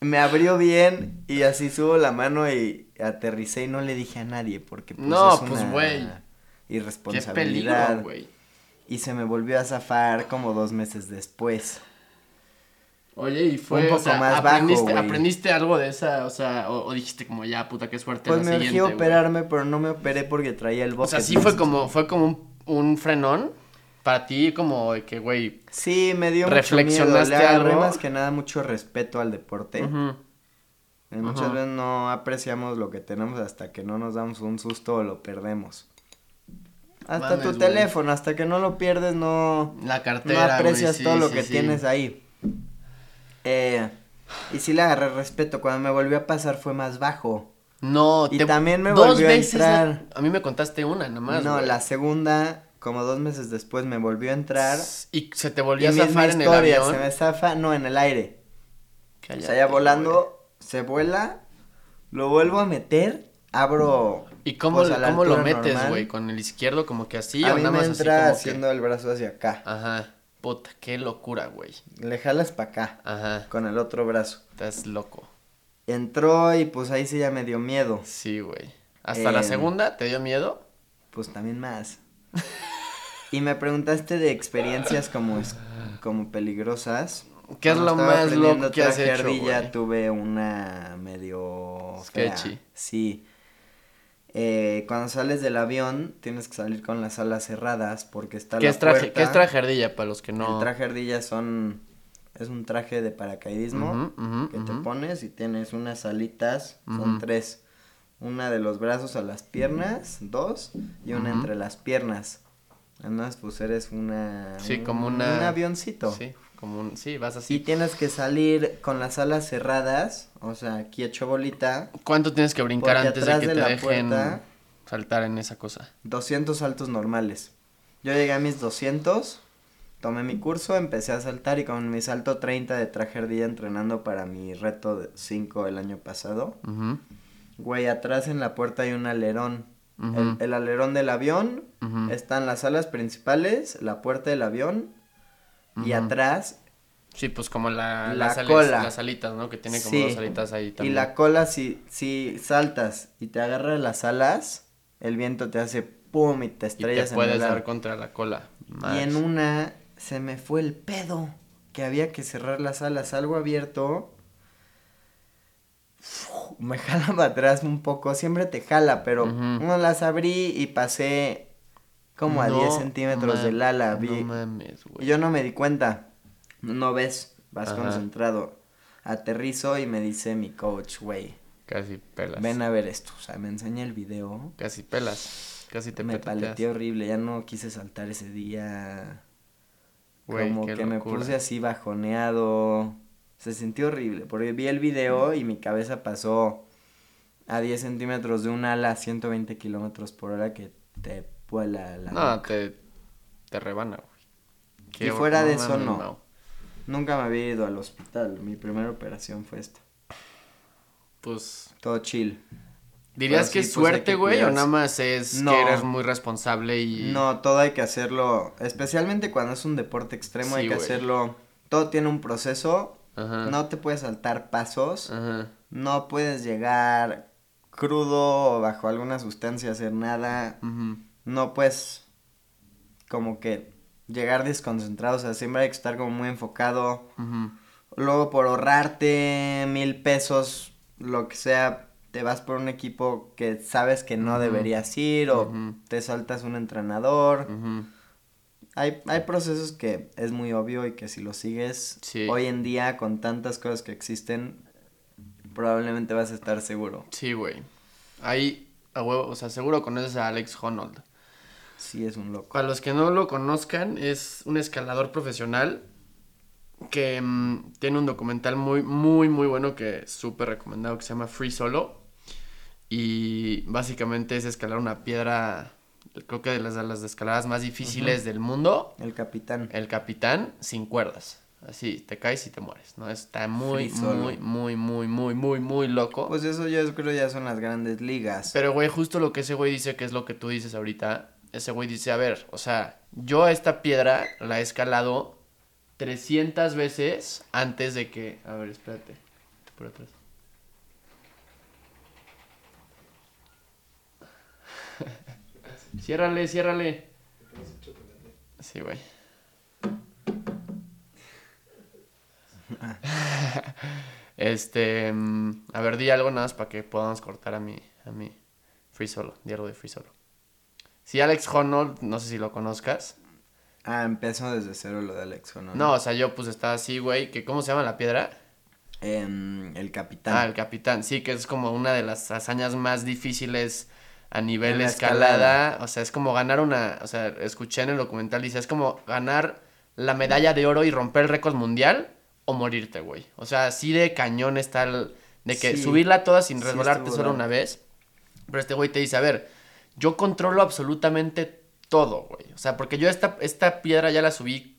me abrió bien y así subo la mano y aterricé y no le dije a nadie porque pues, No, es pues, una. Qué irresponsabilidad. peligro, güey. y se me volvió a zafar como dos meses después. Oye, y fue, Un o poco sea, más bajo, aprendiste, güey. aprendiste algo de esa, o sea, o, o dijiste como ya, puta, qué suerte Pues me güey. operarme, pero no me operé porque traía el O bucket sea, sí fue como, fue como un, un frenón para ti, como de que, güey, Sí, me dio mucho miedo. ¿Reflexionaste Le más que nada mucho respeto al deporte. Y Muchas veces no apreciamos lo que tenemos hasta que no nos damos un susto o lo perdemos. Hasta Mames, tu teléfono, hasta que no lo pierdes no, la no cartera, aprecias güey, sí, todo lo sí, que sí. tienes ahí. Eh, y sí le agarré respeto. Cuando me volvió a pasar fue más bajo. No, Y te- también me dos volvió a la- entrar. A mí me contaste una nomás, no, la segunda, como dos meses después, me volvió a entrar. Y se te volvió a zafar en el avión. se me zafa, no, en el aire. O Cállate, sea, ya volando, güey. se vuela, lo vuelvo a meter, abro. ¿Y cómo, pues, a cómo lo metes, normal. güey? ¿Con el izquierdo como que así a o mí nada me más así entra que- haciendo el brazo hacia acá. Ajá, puta, qué locura, güey. Le jalas para acá, Ajá, con el otro brazo. estás loco. Entró y pues ahí sí ya me dio miedo. Sí, güey. ¿Hasta la Em, segunda te dio miedo? Pues también más. Y me preguntaste de experiencias como, como peligrosas. ¿Qué es Cuando lo más loco que has traje hecho, ardilla, güey? tuve una medio fea. Sketchy. Sí. Eh, cuando sales del avión tienes que salir con las alas cerradas porque está ¿Qué la es, traje, puerta. ¿Qué es traje ardilla para los que no...? El traje ardilla son es un traje de paracaidismo que te pones y tienes unas alitas, son tres. Una de los brazos a las piernas, dos, y una entre las piernas. Además, pues eres una Sí, un- como una... un avioncito. Sí, como un... Sí, vas Y así. tienes que salir con las alas cerradas, o sea, aquí hecho bolita, ¿Cuánto tienes que brincar antes de que de te la dejen puerta- saltar en esa cosa? 200 saltos normales. Yo llegué a mis 200, tomé mi curso, empecé a saltar y con mi salto 30 de traje ardilla entrenando para mi reto de 5 el año pasado. Güey, atrás en la puerta hay un alerón. El, el alerón del avión, están las alas principales, la puerta del avión y atrás Sí, pues como la, La las, cola. las alitas, ¿no? Que tiene como Sí. dos alitas ahí y también. la cola si, si saltas y te agarras las alas, el viento te hace pum y te Y te estrellas en el dar ar. contra la cola. Y en una se me fue el pedo. Que había que cerrar las alas. Algo abierto. Me jala para atrás un poco. Siempre te jala, pero Ujú. no las abrí y pasé como a No 10 centímetros del ala. No Vi. mames, güey. y yo no me di cuenta. No ves, vas Ajá. concentrado. Aterrizo y me dice mi coach, güey, Casi pelas. ven a ver esto. O sea, me enseña el video. Casi pelas. Casi te me paleteé horrible. Ya no quise saltar ese día. Güey, como que me puse así bajoneado. Se sintió horrible, porque vi el video y mi cabeza pasó a 10 centímetros de un ala a 120 kilómetros por hora que te vuela la No, te, te rebana, güey. Y fuera de eso, no. Nunca me había ido al hospital. Mi primera operación fue esta. Pues, Todo chill. ¿dirías que es pues, suerte, güey? ¿O nada más es No. que eres muy responsable y... No, todo hay que hacerlo, especialmente cuando es un deporte extremo, hay que hacerlo. Todo tiene un proceso. Ajá. No te puedes saltar pasos. Ajá. No puedes llegar crudo o bajo alguna sustancia a hacer nada. No puedes como que llegar desconcentrado. O sea, siempre hay que estar como muy enfocado. Ujú. Luego por ahorrarte mil pesos, lo que sea, te vas por un equipo que sabes que no deberías ir o te saltas un entrenador. Hay, hay procesos que es muy obvio y que si lo sigues Sí. hoy en día con tantas cosas que existen, probablemente vas a estar seguro. Sí, güey. Ahí, a huevo, o sea, seguro conoces a Alex Honnold. Sí, es un loco. Para los que no lo conozcan, es un escalador profesional que mm, tiene un documental muy, muy, muy bueno que es súper recomendado que se llama Free Solo. Y básicamente es escalar una piedra creo que de las, de las escaladas más difíciles del mundo, El capitán. el capitán sin cuerdas. Así, te caes y te mueres, ¿no? Está muy, muy, muy, muy, muy, muy, muy loco. Pues eso yo creo ya son las grandes ligas. Pero, güey, justo lo que ese güey dice, que es lo que tú dices ahorita, ese güey dice, a ver, o sea, yo a esta piedra la he escalado 300 veces antes de que... A ver, espérate, por atrás. Ciérrale, ciérrale. Sí, güey. este, mm, a ver, di algo nada más para que podamos cortar a mi, a mi Free Solo, di algo de Free Solo. Sí, Alex Honnold, no sé si lo conozcas. Ah, empezó desde cero lo de Alex Honnold. No, o sea, yo pues estaba así, güey, que ¿cómo se llama la piedra? Em, el capitán. Ah, el capitán, sí, que es como una de las hazañas más difíciles a nivel escalada. escalada. O sea, es como ganar una, o sea, escuché en el documental, dice, es como ganar la medalla de oro y romper el récord mundial o morirte, güey. O sea, así de cañón está el, de que Sí. subirla toda sin resbalarte solo una vez. Pero este güey te dice, a ver, yo controlo absolutamente todo, güey. O sea, porque yo esta, esta piedra ya la subí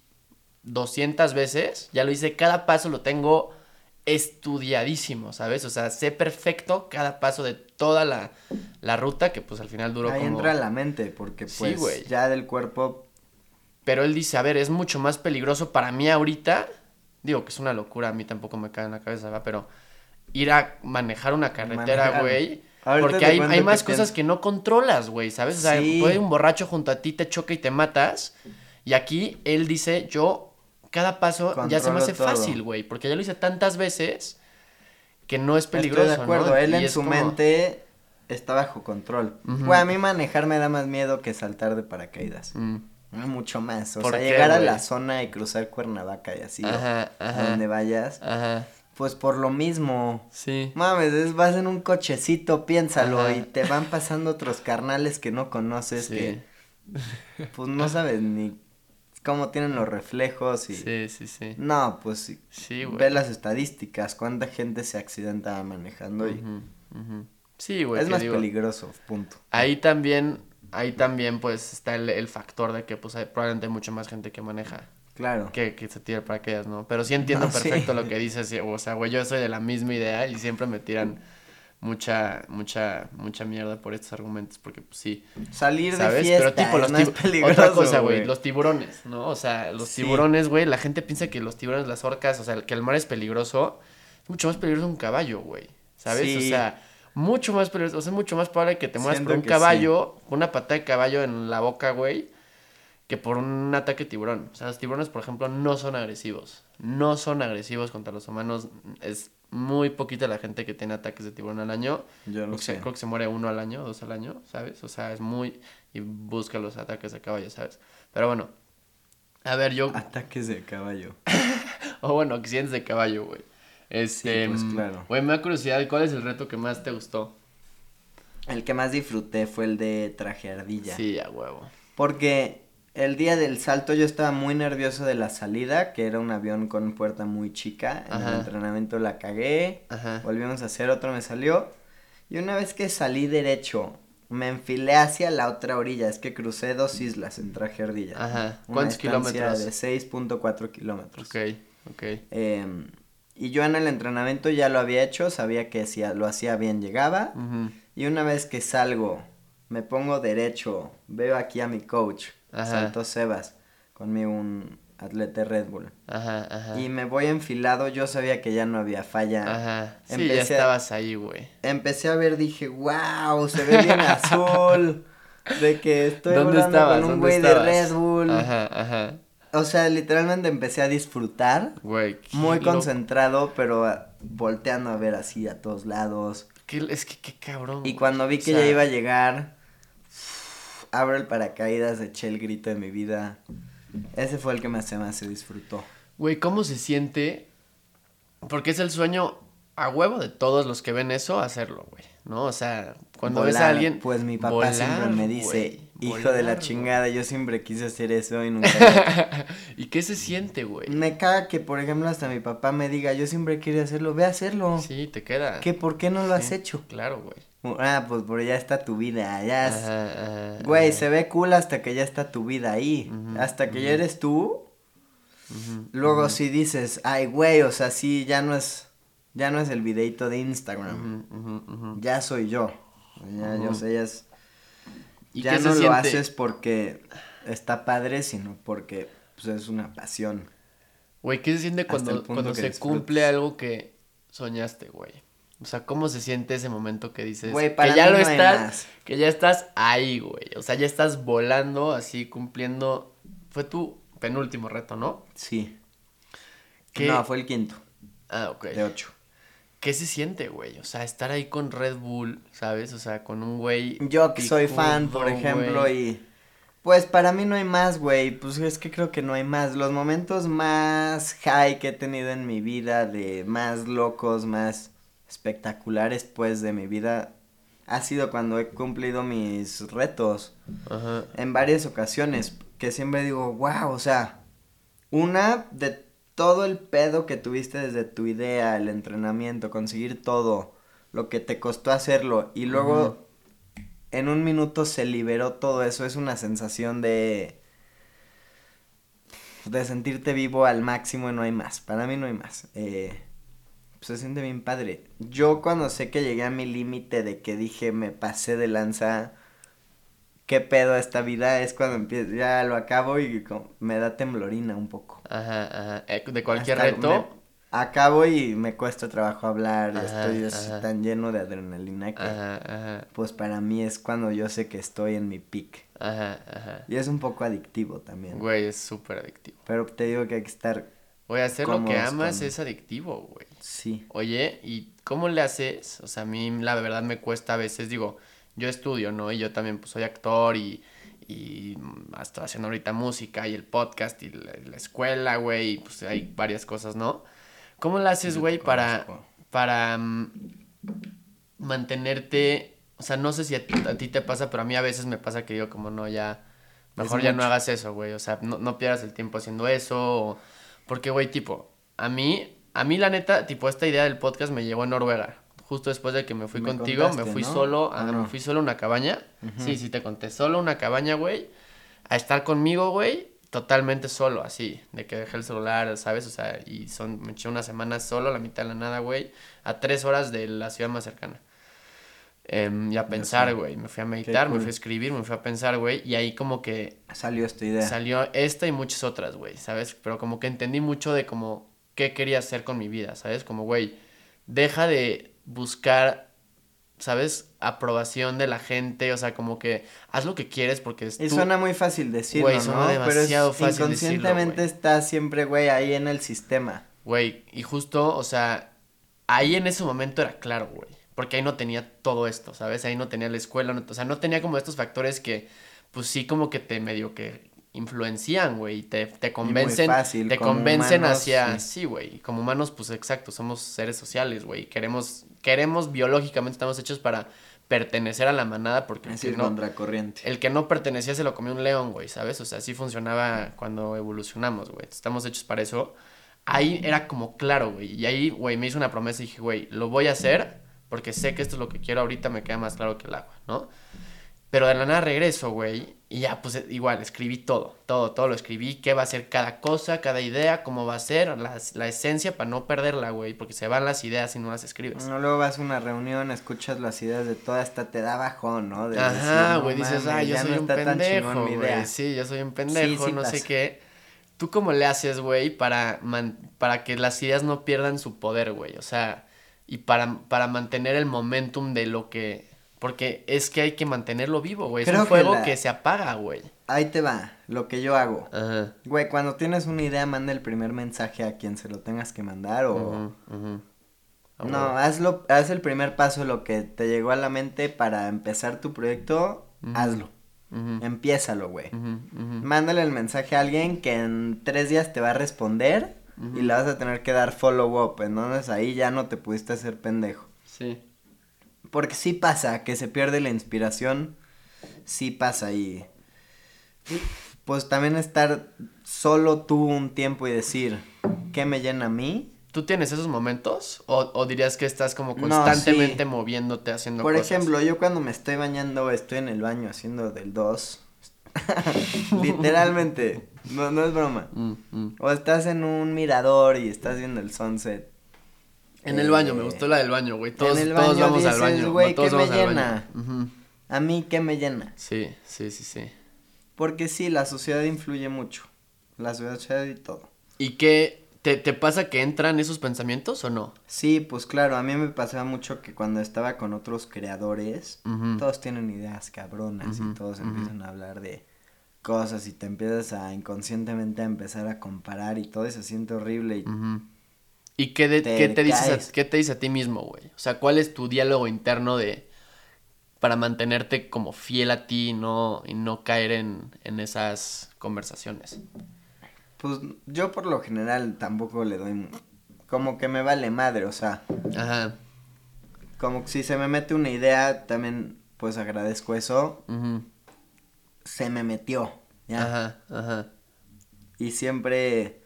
200 veces, ya lo hice, cada paso lo tengo estudiadísimo, ¿sabes? O sea, sé perfecto cada paso de toda la, la ruta que pues al final duró Ahí como... entra la mente, porque pues ya del cuerpo, Pero él dice, a ver, es mucho más peligroso para mí ahorita. Digo que es una locura, a mí tampoco me cae en la cabeza, ¿va? Pero ir a manejar una carretera, güey. Porque hay, hay más cosas que no controlas, güey, ¿sabes? O sea, Sí. puede un borracho junto a ti, te choca y te matas. Y aquí él dice, yo, cada paso ya se me hace todo. fácil, güey. Porque ya lo hice tantas veces que no es peligroso, estoy de acuerdo, ¿no? él Y en su como- mente está bajo control. Güey, a mí manejar me da más miedo que saltar de paracaídas. Mm, Mucho más. O ¿Por sea, qué, llegar a la zona y cruzar Cuernavaca y así, o Ajá, a donde vayas, Ajá, pues por lo mismo. sí. Mames, es- vas en un cochecito, piénsalo, Ajá. y te van pasando otros carnales que no conoces, Sí. que pues no sabes ni cómo tienen los reflejos y... Sí, sí, sí. No, pues sí. Sí, güey. Ve las estadísticas, cuánta gente se accidenta manejando y... Ujú, ujú. Sí, güey. es más digo, peligroso, punto. Ahí también, ahí también pues está el, el factor de que pues hay, probablemente hay mucha más gente que maneja Claro. que, que se tira para aquellas, ¿no? Pero sí entiendo No, sí. perfecto lo que dices, o sea, güey, yo soy de la misma idea y siempre me tiran mucha, mucha, mucha mierda por estos argumentos, porque pues sí, Salir de ¿sabes? fiesta Pero tipo los peligroso, otra cosa, güey, los tiburones, ¿no? O sea, los Sí. tiburones, güey, la gente piensa que los tiburones, las orcas, o sea, que el mar es peligroso, es mucho más peligroso un caballo, güey, ¿sabes? O sea, mucho más peligroso, o sea, es mucho más probable que te mueras por Siento un que caballo, una patada de caballo en la boca, güey, que por un ataque de tiburón. O sea, los tiburones, por ejemplo, no son agresivos. No son agresivos contra los humanos. Es muy poquita la gente que tiene ataques de tiburón al año. Yo Creo lo que, sé. creo que se muere uno al año, dos al año, ¿sabes? O sea, es muy... Y busca los ataques de caballo, ¿sabes? Pero bueno. A ver, yo... Ataques de caballo. O bueno, accidentes de caballo, güey. Este... pues, mm, claro. Güey, me da curiosidad, ¿cuál es el reto que más te gustó? El que más disfruté fue el de traje ardilla. Sí, a huevo. Porque el día del salto yo estaba muy nervioso de la salida, que era un avión con puerta muy chica. En Ajá. el entrenamiento la cagué. Ajá. Volvimos a hacer otro, me salió. Y una vez que salí derecho, me enfilé hacia la otra orilla. Es que crucé dos islas en traje ardilla. Ajá. ¿Cuántos kilómetros? De 6.4 kilómetros. Ok, ok. Em, y yo en el entrenamiento ya lo había hecho, sabía que si lo hacía bien llegaba. Y una vez que salgo, me pongo derecho, veo aquí a mi coach, Ajá. Santos Sebas, conmigo un atleta Red Bull. Ajá, ajá. Y me voy enfilado, yo sabía que ya no había falla. Ajá. Sí, ya Empecé a- estabas ahí, güey. Empecé a ver, dije, wow, se ve bien azul. De que estoy ¿Dónde hablando con un ¿Dónde güey de? Red Bull. Ajá, ajá. O sea, literalmente empecé a disfrutar. Güey. Muy loco. concentrado, pero ah, volteando a ver así a todos lados. Qué- es que qué cabrón. Y cuando vi O que sea, ya iba a llegar, abro el paracaídas, eché el grito de mi vida. Ese fue el que más se más se disfrutó. Güey, ¿cómo se siente? Porque es el sueño a huevo de todos los que ven eso hacerlo, güey. ¿No? O sea, cuando ves a alguien. Pues mi papá volar, siempre me dice, güey, hijo de la chingada, yo siempre quise hacer eso y nunca. lo-". ¿Y qué se siente, güey? me caga que, por ejemplo, hasta mi papá me diga, yo siempre quería hacerlo, ve a hacerlo. Sí, te queda. ¿Qué, ¿Por qué no lo has hecho? Claro, güey. Ah, pues por ya está tu vida, ya es... Ajá, ajá, Güey, ajá. se ve cool hasta que ya está tu vida ahí. Hasta que ya eres tú. Luego si dices, ay, güey, o sea, sí, ya no es, ya no es el videito de Instagram. Ya soy yo. Ya, yo sé, ya es... ¿Y ya no lo siente? haces porque está padre, sino porque pues, es una pasión. Güey, ¿qué se siente cuando, cuando se disfrutes. cumple algo que soñaste, güey? O sea, ¿cómo se siente ese momento que dices Güey, para que ya mí lo no estás, que ya estás ahí, güey? O sea, ya estás volando así cumpliendo fue tu penúltimo reto, ¿no? Sí. ¿Qué? No, fue el quinto, Ah, ok. de ocho. ¿Qué se siente, güey? O sea, estar ahí con Red Bull, ¿sabes? O sea, con un güey Yo que soy fan, por ejemplo, güey. y... Pues para mí no hay más, güey. Pues es que creo que no hay más. Los momentos más high que he tenido en mi vida, de más locos, más espectaculares, pues, de mi vida, ha sido cuando he cumplido mis retos. Ajá. En varias ocasiones. Que siempre digo, wow, o sea, una de todo el pedo que tuviste desde tu idea, el entrenamiento, conseguir todo, lo que te costó hacerlo, y luego en un minuto se liberó todo eso, es una sensación de de sentirte vivo al máximo y no hay más. Para mí no hay más. Eh, pues se siente bien padre. Yo cuando sé que llegué a mi límite de que dije me pasé de lanza, qué pedo esta vida, es cuando empiezo, ya lo acabo y como me da temblorina un poco. Ajá, ajá. Eh, De cualquier Hasta reto. me- acabo y me cuesta trabajo hablar, Ajá, estoy ajá. tan lleno de adrenalina que Ajá, ajá. pues para mí es cuando yo sé que estoy en mi peak. Ajá, ajá. Y es un poco adictivo también. Güey, es súper adictivo. Pero te digo que hay que estar, Güey, hacer lo que amas con- es adictivo, güey. sí. Oye, ¿y cómo le haces? O sea, a mí la verdad me cuesta a veces, digo, yo estudio, ¿no? Y yo también pues soy actor y, y estoy haciendo ahorita música y el podcast y la, la escuela, güey, y pues hay varias cosas, ¿no? ¿Cómo le haces, güey, para, para mm, mantenerte, o sea, no sé si a, ti- a ti te pasa, pero a mí a veces me pasa que digo como, no, ya, mejor ya no hagas eso, güey, o sea, no, no pierdas el tiempo haciendo eso, o- porque, güey, tipo, a mí, a mí la neta, tipo, esta idea del podcast me llegó en Noruega. Justo después de que me fui Me contigo, me fui ¿no? solo, a, ¿O me fui solo a una cabaña. Sí, sí, te conté, solo una cabaña, güey, a estar conmigo, güey, totalmente solo, así, de que dejé el celular, ¿sabes? O sea, y son, me eché una semana solo, la mitad de la nada, güey, a tres horas de la ciudad más cercana. Em, y a pensar, güey, me fui a meditar, me fui a escribir, me fui a pensar, güey, y ahí como que Salió esta idea. Salió esta y muchas otras, güey, ¿sabes? Pero como que entendí mucho de como qué quería hacer con mi vida, ¿sabes? Como, güey, deja de buscar, ¿sabes? Aprobación de la gente, o sea, como que haz lo que quieres porque es Y tú- suena muy fácil decirlo, Güey, suena ¿no? demasiado Pero es, fácil decirlo, inconscientemente estás siempre, güey, ahí en el sistema. Güey, y justo, o sea, ahí en ese momento era claro, güey. Porque ahí no tenía todo esto, ¿sabes? Ahí no tenía la escuela, no- o sea, no tenía como estos factores que, pues sí, como que te medio que influencian, güey, y te, te convencen, fácil, te convencen humanos, hacia, sí. sí, güey, como humanos, pues exacto, somos seres sociales, güey, queremos, queremos biológicamente, estamos hechos para pertenecer a la manada porque el Es que no, contracorriente. el que no pertenecía se lo comió un león, güey, ¿sabes? O sea, así funcionaba cuando evolucionamos, güey. Estamos hechos para eso. Ahí era como claro, güey. Y ahí, güey, me hizo una promesa y dije, güey, lo voy a hacer porque sé que esto es lo que quiero ahorita, me queda más claro que el agua, ¿no? Pero de la nada regreso, güey, y ya, pues igual, escribí todo, todo, todo lo escribí, qué va a ser cada cosa, cada idea, cómo va a ser, la, la esencia para no perderla, güey, porque se van las ideas si no las escribes. No, luego vas a una reunión, escuchas las ideas de toda esta, te da bajón, ¿no? De Ajá, güey, "No dices, ay, yo soy no un pendejo, chingón mi idea". güey. Sí, yo soy un pendejo, sí no sé qué. ¿Tú cómo le haces, güey, para, man- para que las ideas no pierdan su poder, güey? O sea, y para, para mantener el momentum de lo que... Porque es que hay que mantenerlo vivo, güey. Es un que fuego la- que se apaga, güey. Ahí te va, lo que yo hago. Ajá. Güey, cuando tienes una idea, manda el primer mensaje a quien se lo tengas que mandar o... A No, hazlo, haz el primer paso, lo que te llegó a la mente para empezar tu proyecto, hazlo. Empiézalo, güey. Mándale el mensaje a alguien que en tres días te va a responder y le vas a tener que dar follow up. Entonces ahí ya no te pudiste hacer pendejo. Sí. Porque sí pasa que se pierde la inspiración. Sí pasa y. Pues también estar solo tú un tiempo y decir, ¿qué me llena a mí? ¿Tú tienes esos momentos? ¿O, o dirías que estás como No, constantemente sí. moviéndote, haciendo Por cosas? ejemplo, yo cuando me estoy bañando, estoy en el baño haciendo del 2. Literalmente, no, no es broma. Mm, mm. O estás en un mirador y estás viendo el sunset. En el baño, me Eh, gustó la del baño, güey. Todos, el todos baño vamos al dices, baño. "Güey, todos ¿qué me vamos al baño". llena? A mí, ¿qué me llena? Sí, sí, sí, sí. Porque sí, la sociedad influye mucho. La sociedad y todo. ¿Y qué? ¿Te, te pasa que entran esos pensamientos o no? Sí, pues claro, a mí me pasaba mucho que cuando estaba con otros creadores, todos tienen ideas cabronas y todos empiezan a hablar de cosas y te empiezas a inconscientemente a empezar a comparar y todo y se siente horrible y. ¿Y qué, de- Te qué te dices a, qué te dice a ti mismo, güey? O sea, ¿cuál es tu diálogo interno de para mantenerte como fiel a ti y no, y no caer en, en esas conversaciones? pues yo por lo general tampoco le doy como que me vale madre, o sea, Ajá. como que si se me mete una idea también pues agradezco eso, se me metió, ya. Ajá, ajá. y siempre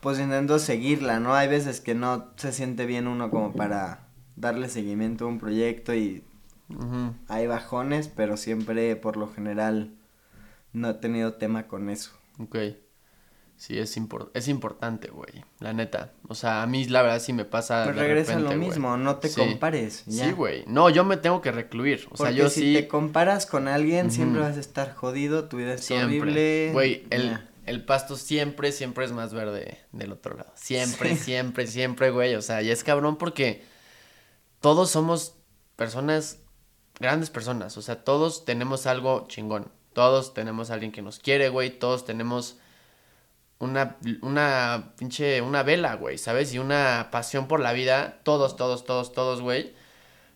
pues intento seguirla, ¿no? Hay veces que no se siente bien uno como para darle seguimiento a un proyecto y hay bajones, pero siempre por lo general no he tenido tema con eso. Ok. Sí, es, impor- es importante, güey. La neta. O sea, a mí la verdad sí me pasa. Pues de regresa lo repente, güey. mismo, no te Sí. compares. Ya. Sí, güey. No, yo me tengo que recluir. O sea, yo si sí. te comparas con alguien, siempre vas a estar jodido, tu vida es Siempre. horrible. Güey, el. El pasto siempre, siempre es más verde del otro lado. Siempre, Sí. siempre, siempre, güey. O sea, y es cabrón porque todos somos personas, grandes personas. O sea, todos tenemos algo chingón. Todos tenemos a alguien que nos quiere, güey. Todos tenemos una, una pinche, una vela, güey, ¿sabes? Y una pasión por la vida. Todos, todos, todos, todos, güey.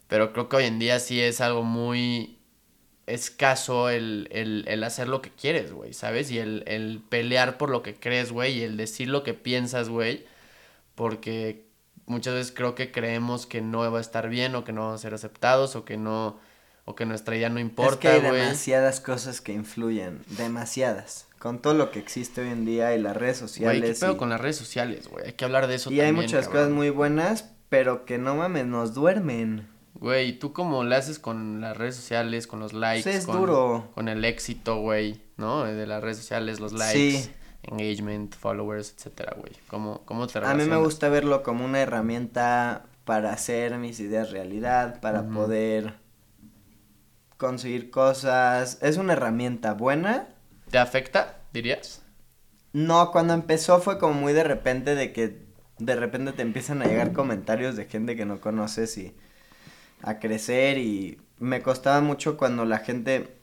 Pero creo que hoy en día sí es algo muy escaso el, el, el hacer lo que quieres, güey, ¿sabes? Y el, el pelear por lo que crees, güey, y el decir lo que piensas, güey, porque muchas veces creo que creemos que no va a estar bien o que no vamos a ser aceptados o que no, o que nuestra idea no es que importa, hay demasiadas cosas que influyen, demasiadas. Con todo lo que existe hoy en día y las redes Güey, sociales. ¿qué pedo y- con las redes sociales, güey? Hay que hablar de eso Y hay también, muchas cabrón. cosas muy buenas, pero que no mames, nos duermen. Güey, ¿tú cómo le haces con las redes sociales, con los likes? Es con, duro. Con el éxito, güey, ¿no? De las redes sociales, los likes, Sí. engagement, followers, etcétera, güey. ¿Cómo, ¿Cómo te A mí me relacionas? gusta verlo como una herramienta para hacer mis ideas realidad, para poder conseguir cosas. Es una herramienta buena. ¿Te afecta, dirías? No, cuando empezó fue como muy de repente de que de repente te empiezan a llegar comentarios de gente que no conoces y a crecer y me costaba mucho cuando la gente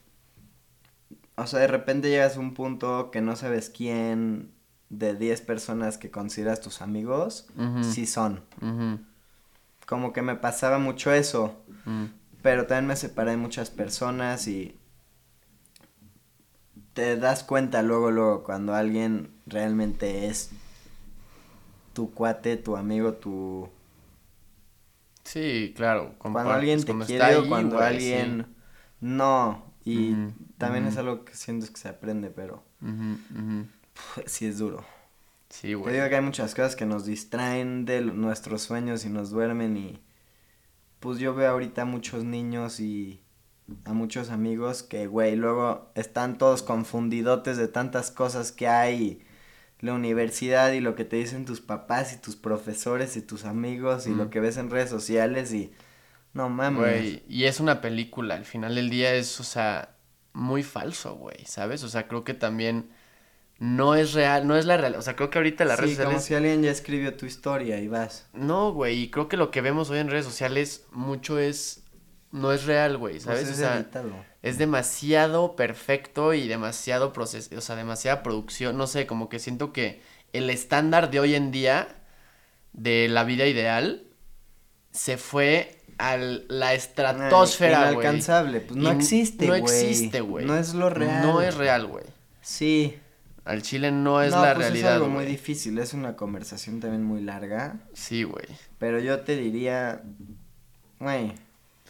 o sea, de repente llegas a un punto que no sabes quién de 10 personas que consideras tus amigos, Ujú. sí son. Como que me pasaba mucho eso, mm. pero también me separé de muchas personas y te das cuenta luego, luego, cuando alguien realmente es tu cuate, tu amigo, tu... Sí, claro. Cuando alguien te cuando quiere o cuando alguien no. Y también es algo que siento que se aprende, pero sí. Es duro. Sí, Te güey. digo que hay muchas cosas que nos distraen de nuestros sueños y nos duermen y pues yo veo ahorita muchos niños y a muchos amigos que, güey, luego están todos confundidotes de tantas cosas que hay, la universidad y lo que te dicen tus papás y tus profesores y tus amigos y Mm. lo que ves en redes sociales y no mames. Güey, y es una película, al final del día es, o sea, muy falso, güey, ¿sabes? O sea, creo que también no es real, no es la real, o sea, creo que ahorita las sí, redes como sociales... si alguien ya escribió tu historia y vas. No, güey, y creo que lo que vemos hoy en redes sociales mucho es, no es real, güey, ¿sabes? Pues o es sea, es demasiado perfecto y demasiado proceso, o sea, demasiada producción, no sé, como que siento que el estándar de hoy en día de la vida ideal se fue a la estratosfera, güey. Inalcanzable, pues no Y existe, No güey. existe, güey. No es lo real. No es real, güey. Sí. Al chile no es no, la pues realidad, es algo muy difícil, es una conversación también muy larga, Sí, güey. pero yo te diría, güey,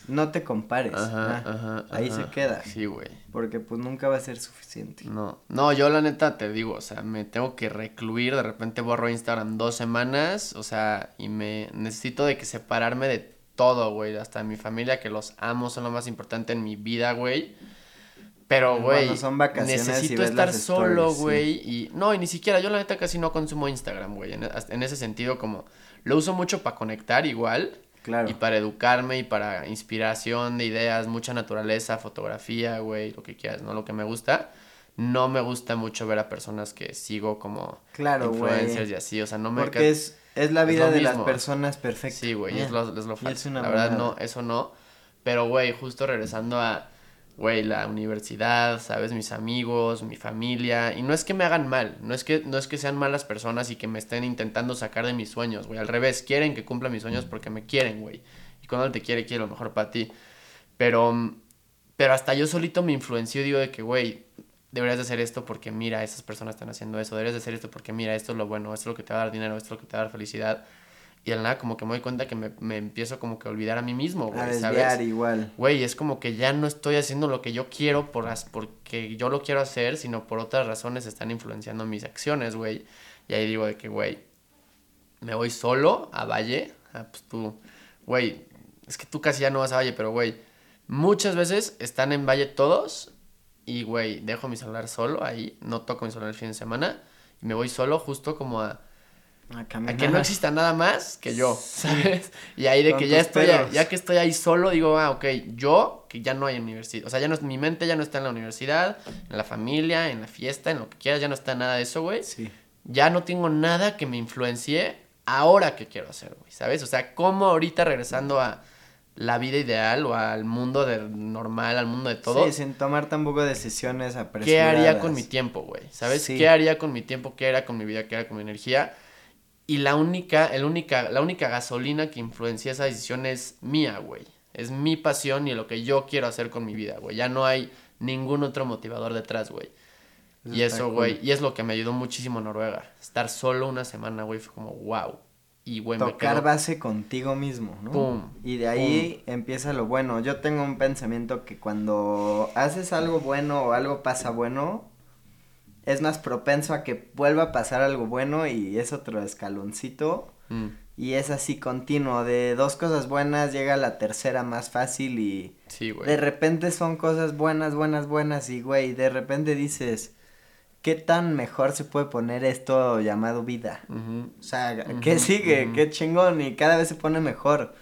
no te compares. Ajá, ah, ajá, Ahí ajá. se queda. Sí, güey. Porque pues nunca va a ser suficiente. No, no, yo la neta te digo, o sea, me tengo que recluir, de repente borro Instagram dos semanas, o sea, y me necesito de que separarme de todo, güey, hasta mi familia, que los amo, son lo más importante en mi vida, güey. Pero, güey, necesito estar solo, sí. güey, y no, y ni siquiera, yo la neta casi no consumo Instagram, güey, en, en ese sentido como, lo uso mucho para conectar igual, Claro. y para educarme y para inspiración de ideas, mucha naturaleza, fotografía, güey, lo que quieras, ¿no? Lo que me gusta. No me gusta mucho ver a personas que sigo como Claro, influencers y así, o sea, no me... Porque es, es la vida de las personas perfectas. Sí, güey, es Ya. lo, es lo falso. es una La verdad, no, eso no. Pero, güey, justo regresando a, güey, la universidad, ¿sabes? Mis amigos, mi familia. Y no es que me hagan mal, no es que, no es que sean malas personas y que me estén intentando sacar de mis sueños, güey. Al revés, quieren que cumpla mis sueños porque me quieren, güey. Y cuando él te quiere, quiere lo mejor para ti. Pero, mm, pero hasta yo solito me influencio y digo de que, güey, deberías de hacer esto porque mira, esas personas están haciendo eso. Deberías de hacer esto porque mira, esto es lo bueno, esto es lo que te va a dar dinero, esto es lo que te va a dar felicidad. Y la nada como que me doy cuenta que me, me empiezo como que a olvidar a mí mismo, A güey, desviar ¿sabes? igual. Güey, es como que ya no estoy haciendo lo que yo quiero por las, porque yo lo quiero hacer, sino por otras razones están influenciando mis acciones, güey. Y ahí digo de que, güey, me voy solo a Valle. Ah, pues tú, güey, es que tú casi ya no vas a Valle, pero, güey, muchas veces están en Valle todos y, güey, dejo mi celular solo ahí, no toco mi celular el fin de semana y me voy solo justo como a... A que no exista nada más que yo, ¿sabes? Y ahí de Con que ya estoy, ya que estoy ahí solo, digo, ah, ok, yo, que ya no hay universidad, o sea, ya no, mi mente ya no está en la universidad, en la familia, en la fiesta, en lo que quieras, ya no está nada de eso, güey. Sí. Ya no tengo nada que me influencie ahora que quiero hacer, güey, ¿sabes? O sea, como ahorita regresando a la vida ideal o al mundo de normal, al mundo de todo, Sí, sin tomar tampoco decisiones apresuradas. ¿Qué haría con mi tiempo, güey? ¿Sabes? Sí. ¿Qué haría con mi tiempo? ¿Qué haría con mi vida? ¿Qué haría con mi energía? Y la única, el única, la única gasolina que influencia esa decisión es mía, güey. Es mi pasión y lo que yo quiero hacer con mi vida, güey. Ya no hay ningún otro motivador detrás, güey. Y eso, cool. güey, y es lo que me ayudó muchísimo Noruega. Estar solo una semana, güey, fue como, wow. Y, güey, me Tocar quedo... base contigo mismo, ¿no? Pum, y de ahí empieza lo bueno. Yo tengo un pensamiento que cuando haces algo bueno o algo pasa bueno, es más propenso a que vuelva a pasar algo bueno y es otro escaloncito. Mm, Y es así continuo, de dos cosas buenas llega la tercera más fácil y sí, güey. de repente son cosas buenas, buenas, buenas y güey, de repente dices, ¿qué tan mejor se puede poner esto llamado vida? O sea, ¿qué sigue? ¿Qué chingón? Y cada vez se pone mejor.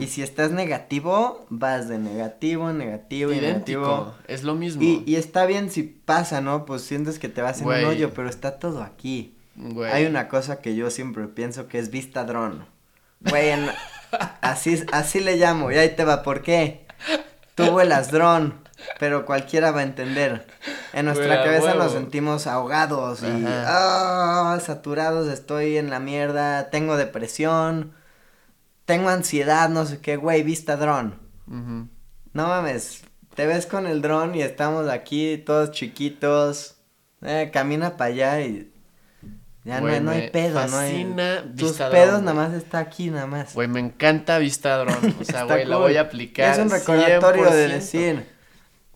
Y si estás negativo, vas de negativo, negativo y Idéntico, negativo. es lo mismo. Y, y está bien si pasa, ¿no? Pues sientes que te vas en Güey. un hoyo, pero está todo aquí. Güey. Hay una cosa que yo siempre pienso que es vista dron. Güey, en- así, así le llamo, y ahí te va, ¿por qué? Tú vuelas dron, pero cualquiera va a entender. En nuestra Güey, cabeza nos sentimos ahogados y ah, saturados, estoy en la mierda, tengo depresión, tengo ansiedad, no sé qué, güey, vista dron. No mames, te ves con el dron y estamos aquí todos chiquitos. Eh, camina para allá y ya no, hay- no hay pedo, no hay. Tus pedos nada más está aquí nada más. Güey, me encanta Vista Dron. O sea, güey, la voy a aplicar. Es un recordatorio de 100%. decir,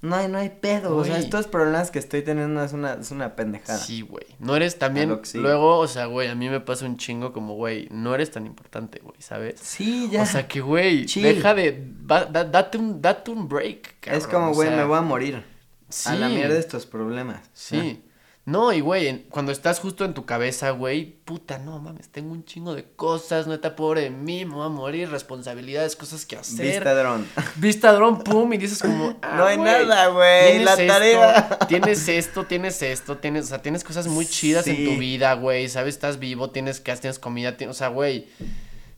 no hay, no hay pedo. O sea, estos problemas que estoy teniendo es una, es una pendejada. Sí, güey. No eres también. Luego, o sea, güey, a mí me pasa un chingo como, güey, no eres tan importante, güey, ¿sabes? Sí, ya. O sea, que, güey, deja de. va- da- date, un, date un break, cabrón. es como, o güey, sea, me voy a morir. Sí. A la mierda estos problemas. Sí. No, y güey, cuando estás justo en tu cabeza, güey, puta, no mames, tengo un chingo de cosas, neta, pobre de mí, me voy a morir, responsabilidades, cosas que hacer. Vista dron. Vista dron, pum, y dices como, ah, No hay nada, güey, la esto, tarea. Tienes esto, tienes esto, tienes, o sea, tienes cosas muy chidas en tu vida, güey, ¿sabes? Estás vivo, tienes casa, tienes comida, tienes, o sea, güey,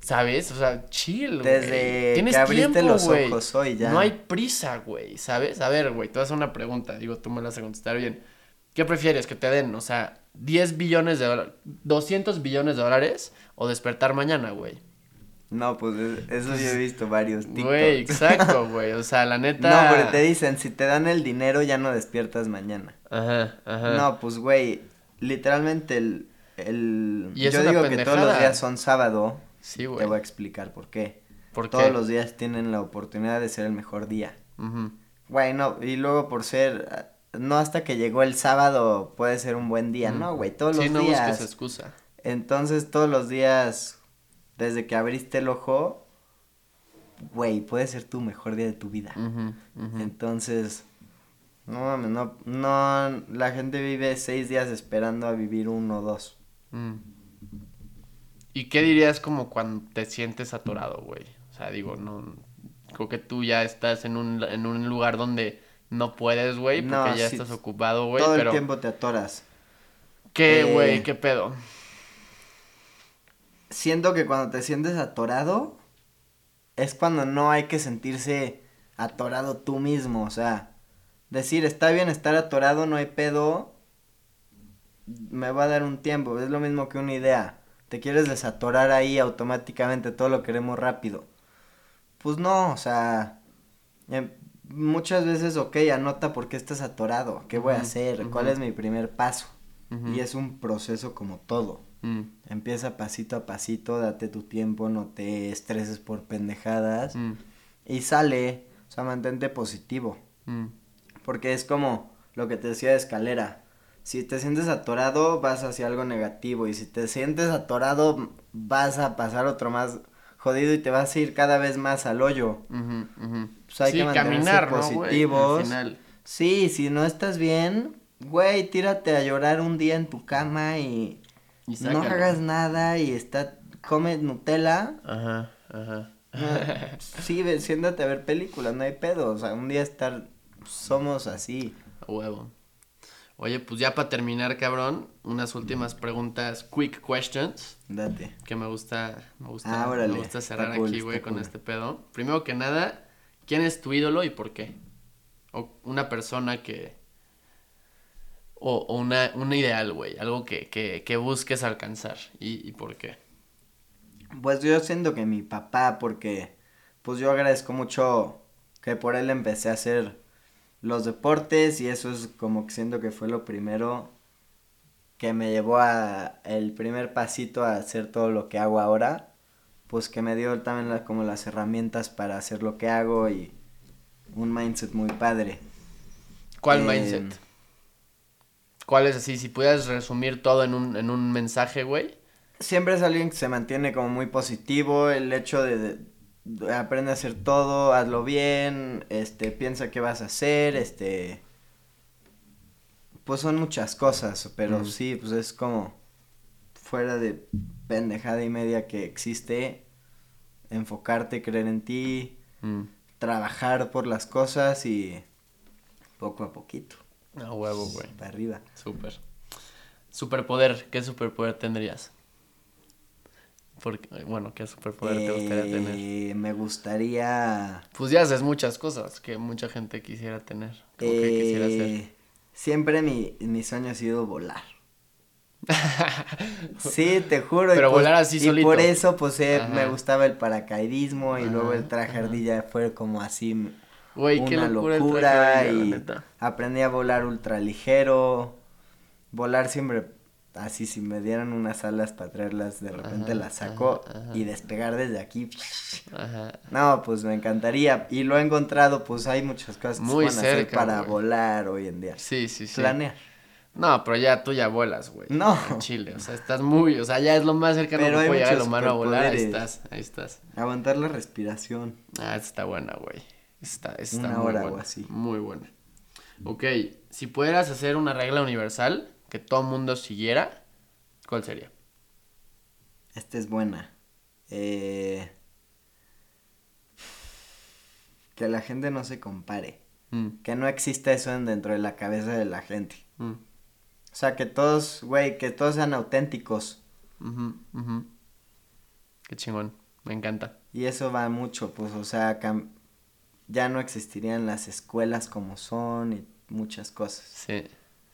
¿sabes? O sea, chill, güey. Desde Tienes que abriste tiempo, los güey. ojos hoy ya. No hay prisa, güey, ¿sabes? A ver, güey, te voy a hacer una pregunta, digo, tú me la vas a contestar bien. ¿Qué prefieres? ¿Que te den, o sea, 10 billones de dólares, 200 billones de dólares o despertar mañana, güey? No, pues es- eso yo he visto varios TikToks. Güey, exacto, güey, o sea, la neta... No, pero te dicen, si te dan el dinero ya no despiertas mañana. Ajá, ajá. No, pues güey, literalmente el, el... Y yo digo que todos los días son sábado. Sí, Te güey. voy a explicar por qué. ¿Por Todos qué? los días tienen la oportunidad de ser el mejor día. Güey, no, y luego por ser, no hasta que llegó el sábado puede ser un buen día, Mm. no, güey, todos sí, los no días. busques excusa. Entonces todos los días, desde que abriste el ojo, güey, puede ser tu mejor día de tu vida. Entonces, no mames, no, no, la gente vive seis días esperando a vivir uno o dos. Mm. ¿Y qué dirías como cuando te sientes atorado, güey? O sea, digo, no... Creo que tú ya estás en un, en un lugar donde no puedes, güey, porque No, ya sí, estás ocupado, güey, Todo pero... el tiempo te atoras. ¿Qué, Eh, güey? ¿Qué pedo? Siento que cuando te sientes atorado, es cuando no hay que sentirse atorado tú mismo, o sea, decir, está bien estar atorado, no hay pedo, me va a dar un tiempo, es lo mismo que una idea, te quieres desatorar ahí automáticamente, todo lo queremos rápido. Pues no, o sea, em, muchas veces, ok, anota por qué estás atorado, qué voy a hacer, cuál es mi primer paso. Y es un proceso como todo. Mm, Empieza pasito a pasito, date tu tiempo, no te estreses por pendejadas. mm, Y sale, o sea, mantente positivo. mm. Porque es como lo que te decía de escalera. Si te sientes atorado, vas hacia algo negativo. Y si te sientes atorado, vas a pasar otro más jodido y te vas a ir cada vez más al hoyo. Ujú, ujú. Pues hay sí, que mantenerse caminar, positivos. Al final. Sí, si no estás bien, güey, tírate a llorar un día en tu cama y Y no hagas nada y está, come Nutella. Ajá, ajá. Sí, siéntate a ver películas, no hay pedo. O sea, un día estar. Somos así. A huevo. Oye, pues ya para terminar, cabrón, unas últimas preguntas, quick questions, Date. que me gusta, me gusta, Ah, órale, me gusta cerrar cool, aquí, güey, con cool. este pedo. Primero que nada, ¿quién es tu ídolo y por qué? O una persona que... O, o una, un ideal, güey, algo que, que, que busques alcanzar y, y por qué. Pues yo siento que mi papá, porque. Pues yo agradezco mucho que por él empecé a hacer los deportes y eso es como que siento que fue lo primero que me llevó a el primer pasito a hacer todo lo que hago ahora. Pues que me dio también la- como las herramientas para hacer lo que hago y un mindset muy padre. ¿Cuál Eh, mindset? ¿Cuál es así? Si pudieras resumir todo en un, en un mensaje, güey. siempre es alguien que se mantiene como muy positivo, el hecho de, aprende a hacer todo, hazlo bien, este, piensa qué vas a hacer, este, pues son muchas cosas, pero Mm. sí, pues es como fuera de pendejada y media que existe, enfocarte, creer en ti, Mm. trabajar por las cosas y poco a poquito, A huevo, güey. para arriba. Súper. Superpoder, ¿qué superpoder tendrías? Porque, bueno, ¿qué superpoder te gustaría tener? Eh, me gustaría... Pues ya haces muchas cosas que mucha gente quisiera tener. ¿Cómo que quisiera hacer? Eh, Siempre mi, mi sueño ha sido volar. Sí, te juro. y Pero pues- volar así y solito. por eso, pues, eh, me gustaba el paracaidismo y luego el traje ajá. ardilla fue como así Güey, qué una locura, el locura traje de ardilla, y la neta. aprendí a volar ultra ligero. Volar siempre así, si me dieran unas alas para traerlas, de repente Ajá, las saco ajá, ajá. y despegar desde aquí. Ajá. No, pues me encantaría. Y lo he encontrado, pues hay muchas cosas que Muy se pueden hacer cerca, para volar hoy en día. Sí, sí, sí. Planear. No, pero ya tú ya vuelas, güey. No. En Chile, o sea, estás muy, o sea, ya es lo más cercano Pero que puede llegar el humano a volar. Ahí estás, ahí estás. Aguantar la respiración. Ah, está buena, güey. Está, está Una muy hora o buena. así. Muy buena. Ok, si pudieras hacer una regla universal que todo mundo siguiera, ¿cuál sería? Esta es buena. Eh, que la gente no se compare. Mm, Que no exista eso en- dentro de la cabeza de la gente. mm, O sea, que todos, güey, que todos sean auténticos. Qué chingón, me encanta. Y eso va mucho, pues, o sea, ya no existirían las escuelas como son y muchas cosas. Sí,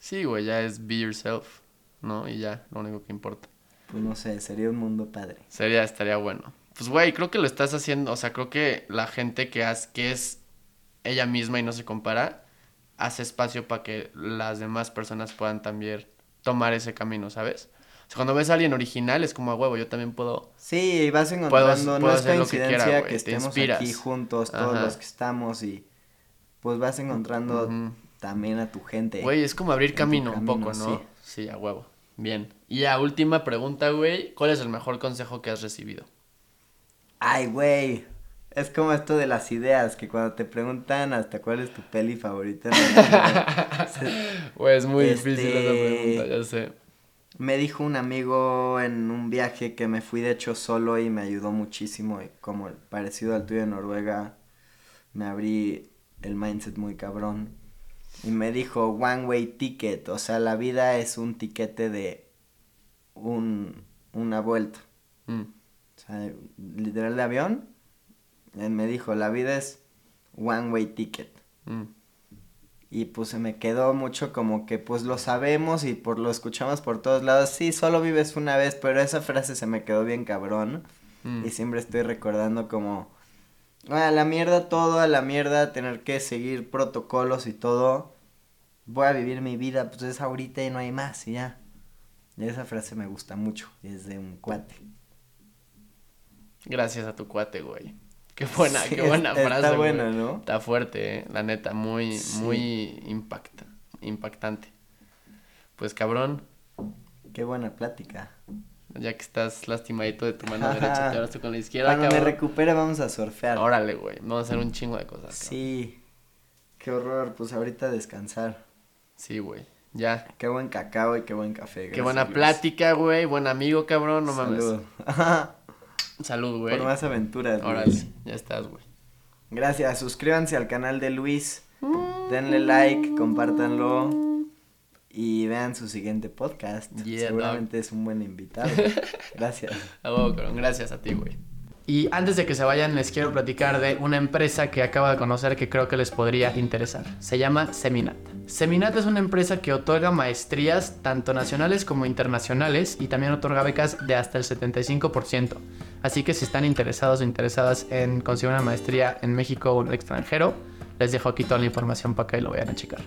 sí, güey, ya es be yourself, ¿no? Y ya, lo único que importa. Pues no sé, sería un mundo padre. Sería, estaría bueno. Pues, güey, creo que lo estás haciendo, o sea, creo que la gente que, haz, que es ella misma y no se compara, hace espacio para que las demás personas puedan también tomar ese camino, ¿sabes? O sea, cuando ves a alguien original es como a huevo, yo también puedo. Sí, vas encontrando, no es coincidencia que, estemos aquí juntos, todos los que estamos y pues vas encontrando también a tu gente. Güey, es como abrir camino, un poco, ¿no? Sí. sí, a huevo. Bien. Y a última pregunta, güey, ¿cuál es el mejor consejo que has recibido? Ay, güey. Es como esto de las ideas, que cuando te preguntan hasta cuál es tu peli favorita. Güey, es muy difícil esa pregunta, ya sé. Me dijo un amigo en un viaje que me fui de hecho solo y me ayudó muchísimo. Y como parecido al tuyo de Noruega, me abrí el mindset muy cabrón. Y me dijo, one way ticket, o sea, la vida es un tiquete de un, una vuelta. Mm. O sea, literal de avión. Él me dijo, la vida es one way ticket. Mm. Y pues se me quedó mucho como que pues lo sabemos y por lo escuchamos por todos lados. Sí, solo vives una vez, pero esa frase se me quedó bien cabrón. Mm. Y siempre estoy recordando como a la mierda todo, a la mierda tener que seguir protocolos y todo. Voy a vivir mi vida, pues es ahorita y no hay más y ya. Y esa frase me gusta mucho, es de un cuate. Gracias a tu cuate, güey. Qué buena, qué buena frase. Está buena, ¿no? Está fuerte, eh, la neta, muy, muy impacta, impactante. Pues cabrón. Qué buena plática. Ya que estás lastimadito de tu mano derecha, te ahora estoy con la izquierda. Cuando me recupere vamos a surfear. Órale, güey. Vamos a hacer un chingo de cosas. Sí. Qué horror. Pues ahorita descansar. Sí, güey. Ya. Qué buen cacao y qué buen café. qué buena plática, güey. Buen amigo, cabrón. No mames. Salud. Salud, güey. Por más aventuras, Órale. Ya estás, güey. Gracias. Suscríbanse al canal de Luis. Denle like, compártanlo y vean su siguiente podcast. Seguramente es un buen invitado. Gracias. Gracias a ti, güey. Y antes de que se vayan, les quiero platicar de una empresa que acabo de conocer que creo que les podría interesar. Se llama Seminat. Seminat es una empresa que otorga maestrías tanto nacionales como internacionales y también otorga becas de hasta el 75%. Así que si están interesados o interesadas en conseguir una maestría en México o en el extranjero, les dejo aquí toda la información para que lo vayan a checar.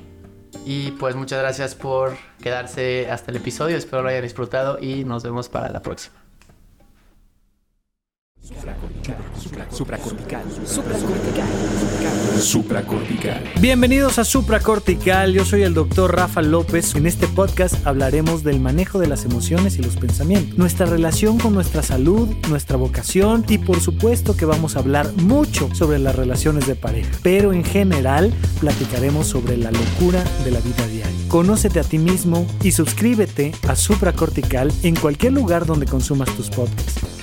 Y pues muchas gracias por quedarse hasta el episodio. Espero lo hayan disfrutado y nos vemos para la próxima. Supracortical, supracortical, supracortical, Bienvenidos a Supracortical, yo soy el doctor Rafa López. En este podcast hablaremos del manejo de las emociones y los pensamientos, nuestra relación con nuestra salud, nuestra vocación y por supuesto que vamos a hablar mucho sobre las relaciones de pareja, pero en general platicaremos sobre la locura de la vida diaria. Conócete a ti mismo y suscríbete a Supracortical en cualquier lugar donde consumas tus podcasts.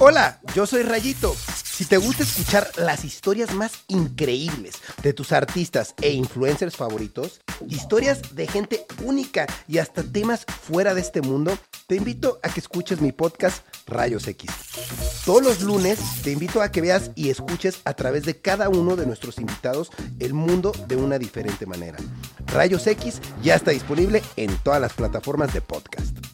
Hola, yo soy Rayito. Si te gusta escuchar las historias más increíbles de tus artistas e influencers favoritos, historias de gente única y hasta temas fuera de este mundo, te invito a que escuches mi podcast Rayos X. Todos los lunes te invito a que veas y escuches a través de cada uno de nuestros invitados el mundo de una diferente manera. Rayos X ya está disponible en todas las plataformas de podcast.